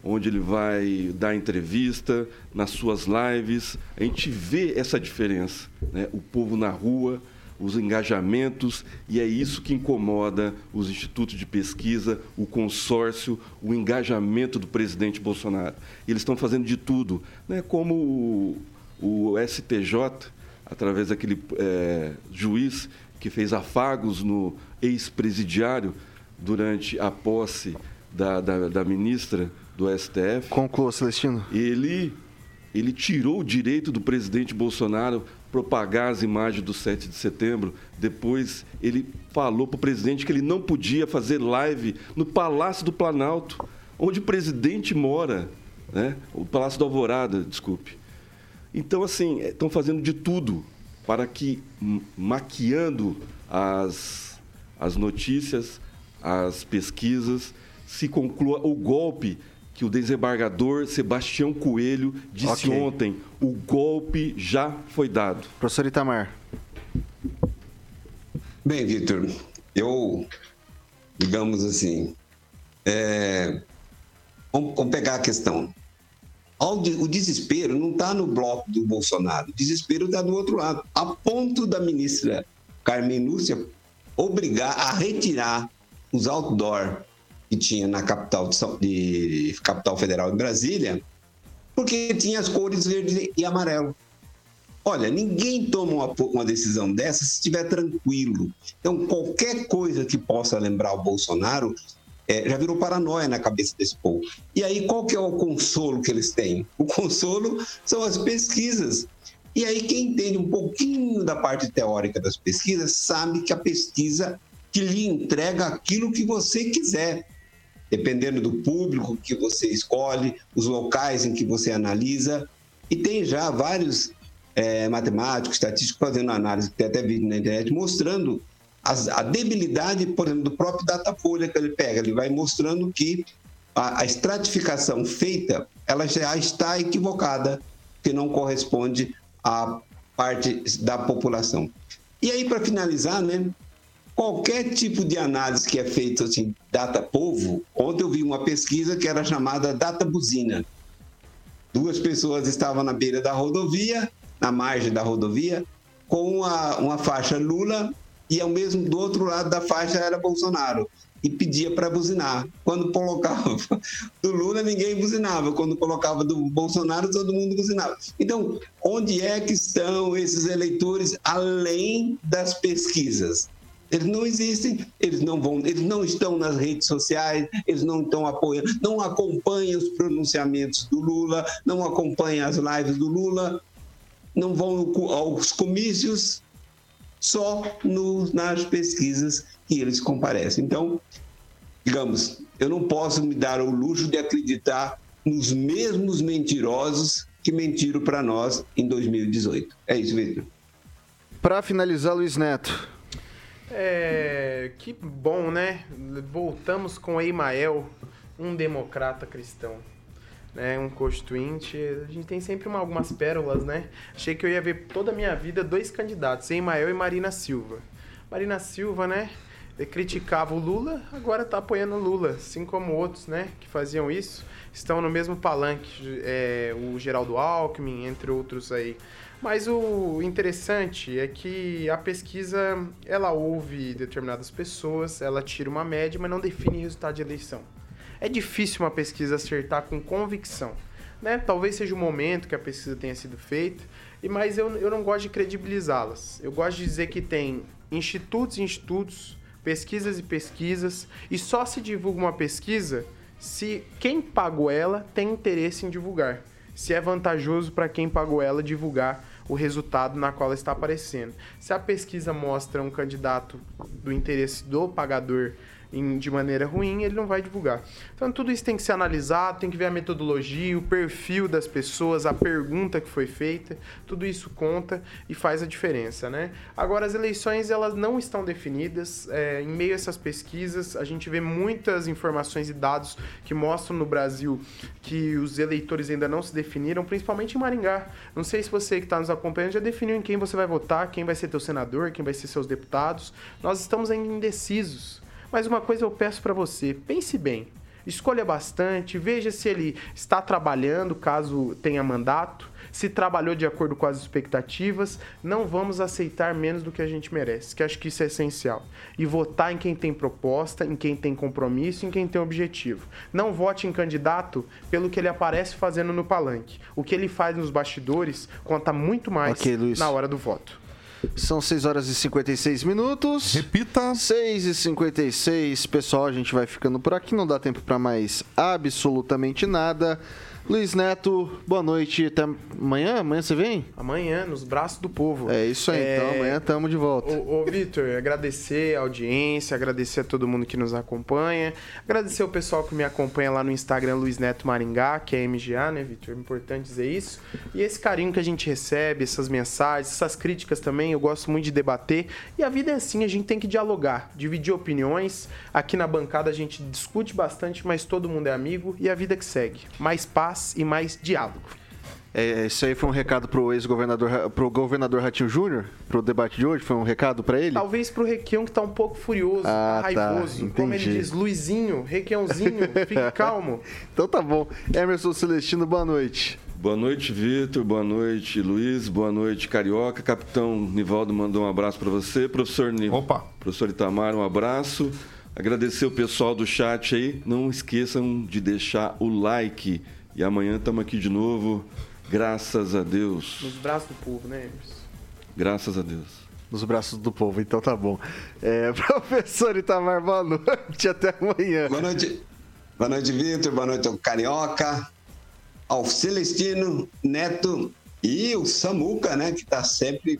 onde ele vai dar entrevista, nas suas lives, a gente vê essa diferença, né? o povo na rua, os engajamentos, e é isso que incomoda os institutos de pesquisa, o consórcio, o engajamento do presidente Bolsonaro. Eles estão fazendo de tudo, né? como o, o STJ, através daquele eh, juiz que fez afagos no ex-presidiário durante a posse da, da, da ministra do STF. Conclua, Celestino. Ele, ele tirou o direito do presidente Bolsonaro propagar as imagens do 7 de setembro. Depois ele falou para o presidente que ele não podia fazer live no Palácio do Planalto, onde o presidente mora, né? o Palácio do Alvorada, desculpe. Então, assim, estão fazendo de tudo para que, maquiando as, as notícias, as pesquisas, se conclua o golpe que o desembargador Sebastião Coelho disse Ok. ontem. O golpe já foi dado. Professor Itamar. Bem, Vitor, eu, digamos assim, é, vamos, vamos pegar a questão. O desespero não está no bloco do Bolsonaro, o desespero está do outro lado, a ponto da ministra Carmen Lúcia obrigar a retirar os outdoor que tinha na capital, de São- de capital federal de Brasília, porque tinha as cores verde e amarelo. Olha, ninguém toma uma, uma decisão dessa se estiver tranquilo. Então, qualquer coisa que possa lembrar o Bolsonaro é, já virou paranoia na cabeça desse povo. E aí, qual que é o consolo que eles têm? O consolo são as pesquisas. E aí, quem entende um pouquinho da parte teórica das pesquisas sabe que a pesquisa que lhe entrega aquilo que você quiser dependendo do público que você escolhe, os locais em que você analisa. E tem já vários eh, matemáticos, estatísticos fazendo análise, tem até vídeo na internet, mostrando as- a debilidade, por exemplo, do próprio Datafolha que ele pega. Ele vai mostrando que a, a estratificação feita, ela já está equivocada, que não corresponde à parte da população. E aí, para finalizar, né, qualquer tipo de análise que é feito assim, data povo, ontem eu vi uma pesquisa que era chamada data buzina. Duas pessoas estavam na beira da rodovia, na margem da rodovia, com uma, uma faixa Lula e ao mesmo do outro lado da faixa era Bolsonaro e pedia para buzinar. Quando colocava do Lula ninguém buzinava, quando colocava do Bolsonaro todo mundo buzinava. Então, onde é que estão esses eleitores além das pesquisas? Eles não existem, eles não vão, eles não estão nas redes sociais, eles não estão apoiando, não acompanham os pronunciamentos do Lula, não acompanham as lives do Lula, não vão aos comícios, só no, nas pesquisas que eles comparecem. Então, digamos, eu não posso me dar o luxo de acreditar nos mesmos mentirosos que mentiram para nós em 2018. É isso, Vitor. Para finalizar, Luiz Neto. É, que bom, né? Voltamos com Eimael, um democrata cristão, né? Um constituinte. A gente tem sempre uma- algumas pérolas, né? Achei que eu ia ver toda a minha vida dois candidatos, Eimael e Marina Silva. Marina Silva, né? Criticava o Lula, agora tá apoiando o Lula, assim como outros, né? Que faziam isso, estão no mesmo palanque, é, o Geraldo Alckmin, entre outros aí. Mas o interessante é que a pesquisa, ela ouve determinadas pessoas, ela tira uma média, mas não define resultado de eleição. É difícil uma pesquisa acertar com convicção, né? Talvez seja o momento que a pesquisa tenha sido feita, e mas eu, eu não gosto de credibilizá-las. Eu gosto de dizer que tem institutos e institutos, pesquisas e pesquisas, e só se divulga uma pesquisa se quem pagou ela tem interesse em divulgar. Se é vantajoso para quem pagou ela divulgar o resultado na qual ela está aparecendo. Se a pesquisa mostra um candidato do interesse do pagador em, de maneira ruim, ele não vai divulgar. Então, tudo isso tem que ser analisado, tem que ver a metodologia, o perfil das pessoas, a pergunta que foi feita, tudo isso conta e faz a diferença, né? Agora, as eleições, elas não estão definidas. É, em meio a essas pesquisas, a gente vê muitas informações e dados que mostram no Brasil que os eleitores ainda não se definiram, principalmente em Maringá. Não sei se você que está nos acompanhando já definiu em quem você vai votar, quem vai ser teu senador, quem vai ser seus deputados. Nós estamos ainda indecisos. Mas uma coisa eu peço para você, pense bem. Escolha bastante, veja se ele está trabalhando, caso tenha mandato, se trabalhou de acordo com as expectativas. Não vamos aceitar menos do que a gente merece, que acho que isso é essencial. E votar em quem tem proposta, em quem tem compromisso, em quem tem objetivo. Não vote em candidato pelo que ele aparece fazendo no palanque. O que ele faz nos bastidores conta muito mais Ok, Luiz. na hora do voto. São 6 horas e 56 minutos. Repita. 6 e 56. Pessoal, a gente vai ficando por aqui. Não dá tempo para mais absolutamente nada. Luiz Neto, boa noite. Até amanhã? Amanhã você vem? Amanhã, nos braços do povo. É isso aí, então. Amanhã estamos de volta. Ô, ô Vitor, agradecer a audiência, agradecer a todo mundo que nos acompanha, agradecer o pessoal que me acompanha lá no Instagram Luiz Neto Maringá, que é MGA, né, Vitor? É importante dizer isso. E esse carinho que a gente recebe, essas mensagens, essas críticas também, eu gosto muito de debater. E a vida é assim, a gente tem que dialogar, dividir opiniões. Aqui na bancada a gente discute bastante, mas todo mundo é amigo e a vida que segue. Mais paz e mais diálogo. É, isso aí foi um recado pro ex-governador, pro governador Ratinho Júnior, pro debate de hoje? Foi um recado para ele? Talvez pro Requião que tá um pouco furioso, Ah, tá tá, raivoso. Como ele entendi. diz, Luizinho, Requiãozinho, fique calmo. Então tá bom. Emerson Celestino, boa noite. Boa noite, Vitor. Boa noite, Luiz. Boa noite, Carioca. Capitão Nivaldo mandou um abraço para você. Professor Ni... Opa. Professor Itamar, um abraço. Agradecer o pessoal do chat aí. Não esqueçam de deixar o like. E amanhã estamos aqui de novo. Graças a Deus. Nos braços do povo, né, Emerson? Graças a Deus. Nos braços do povo, então tá bom. É, professor Itamar, boa noite. Até amanhã. Boa noite. Boa noite, Vitor. Boa noite ao Carioca, ao Celestino, Neto e o Samuca, né? Que tá sempre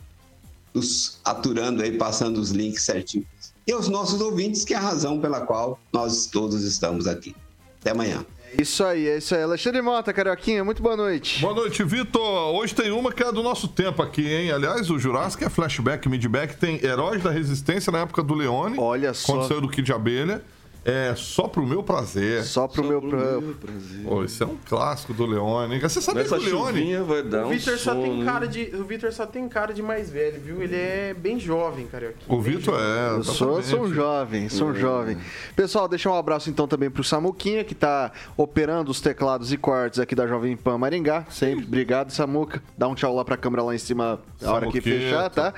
nos aturando aí, passando os links certinho. E aos nossos ouvintes, que é a razão pela qual nós todos estamos aqui. Até amanhã. Isso aí, é isso aí. Alexandre Mota, Carioquinha, muito boa noite. Boa noite, Vitor. Hoje tem uma que é do nosso tempo aqui, hein? Aliás, o Jurássico é flashback, midback, tem Heróis da Resistência na época do Leone. Olha só. Quando saiu do Kid Abelha. É só pro meu prazer. Só pro meu. Pro pra- meu prazer. Pô, isso é um clássico do Leone. hein? Você sabia Nessa que o Leone. vai dar O um Vitor só sono, tem cara de, o Vitor só tem cara de mais velho, viu? Ele é bem jovem, cara. O Vitor é. Eu sou, sou um exatamente. jovem, sou um jovem. Pessoal, deixa um abraço então também pro Samuquinha, que tá operando os teclados e cortes aqui da Jovem Pan Maringá. Sempre. Obrigado, Samuca. Dá um tchau lá pra câmera lá em cima a hora que fechar, tá?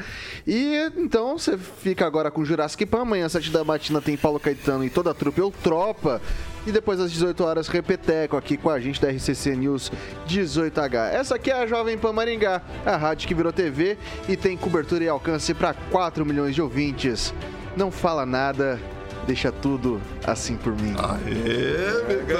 E então você fica agora com Jurassic Pan. Amanhã, às 7 da matina, tem Paulo Caetano e toda a ou tropa. E depois às 18 horas, Repeteco aqui com a gente da RCC News 18H. Essa aqui é a Jovem Pan Maringá, a rádio que virou TV e tem cobertura e alcance para 4 milhões de ouvintes. Não fala nada, deixa tudo assim por mim. Aê,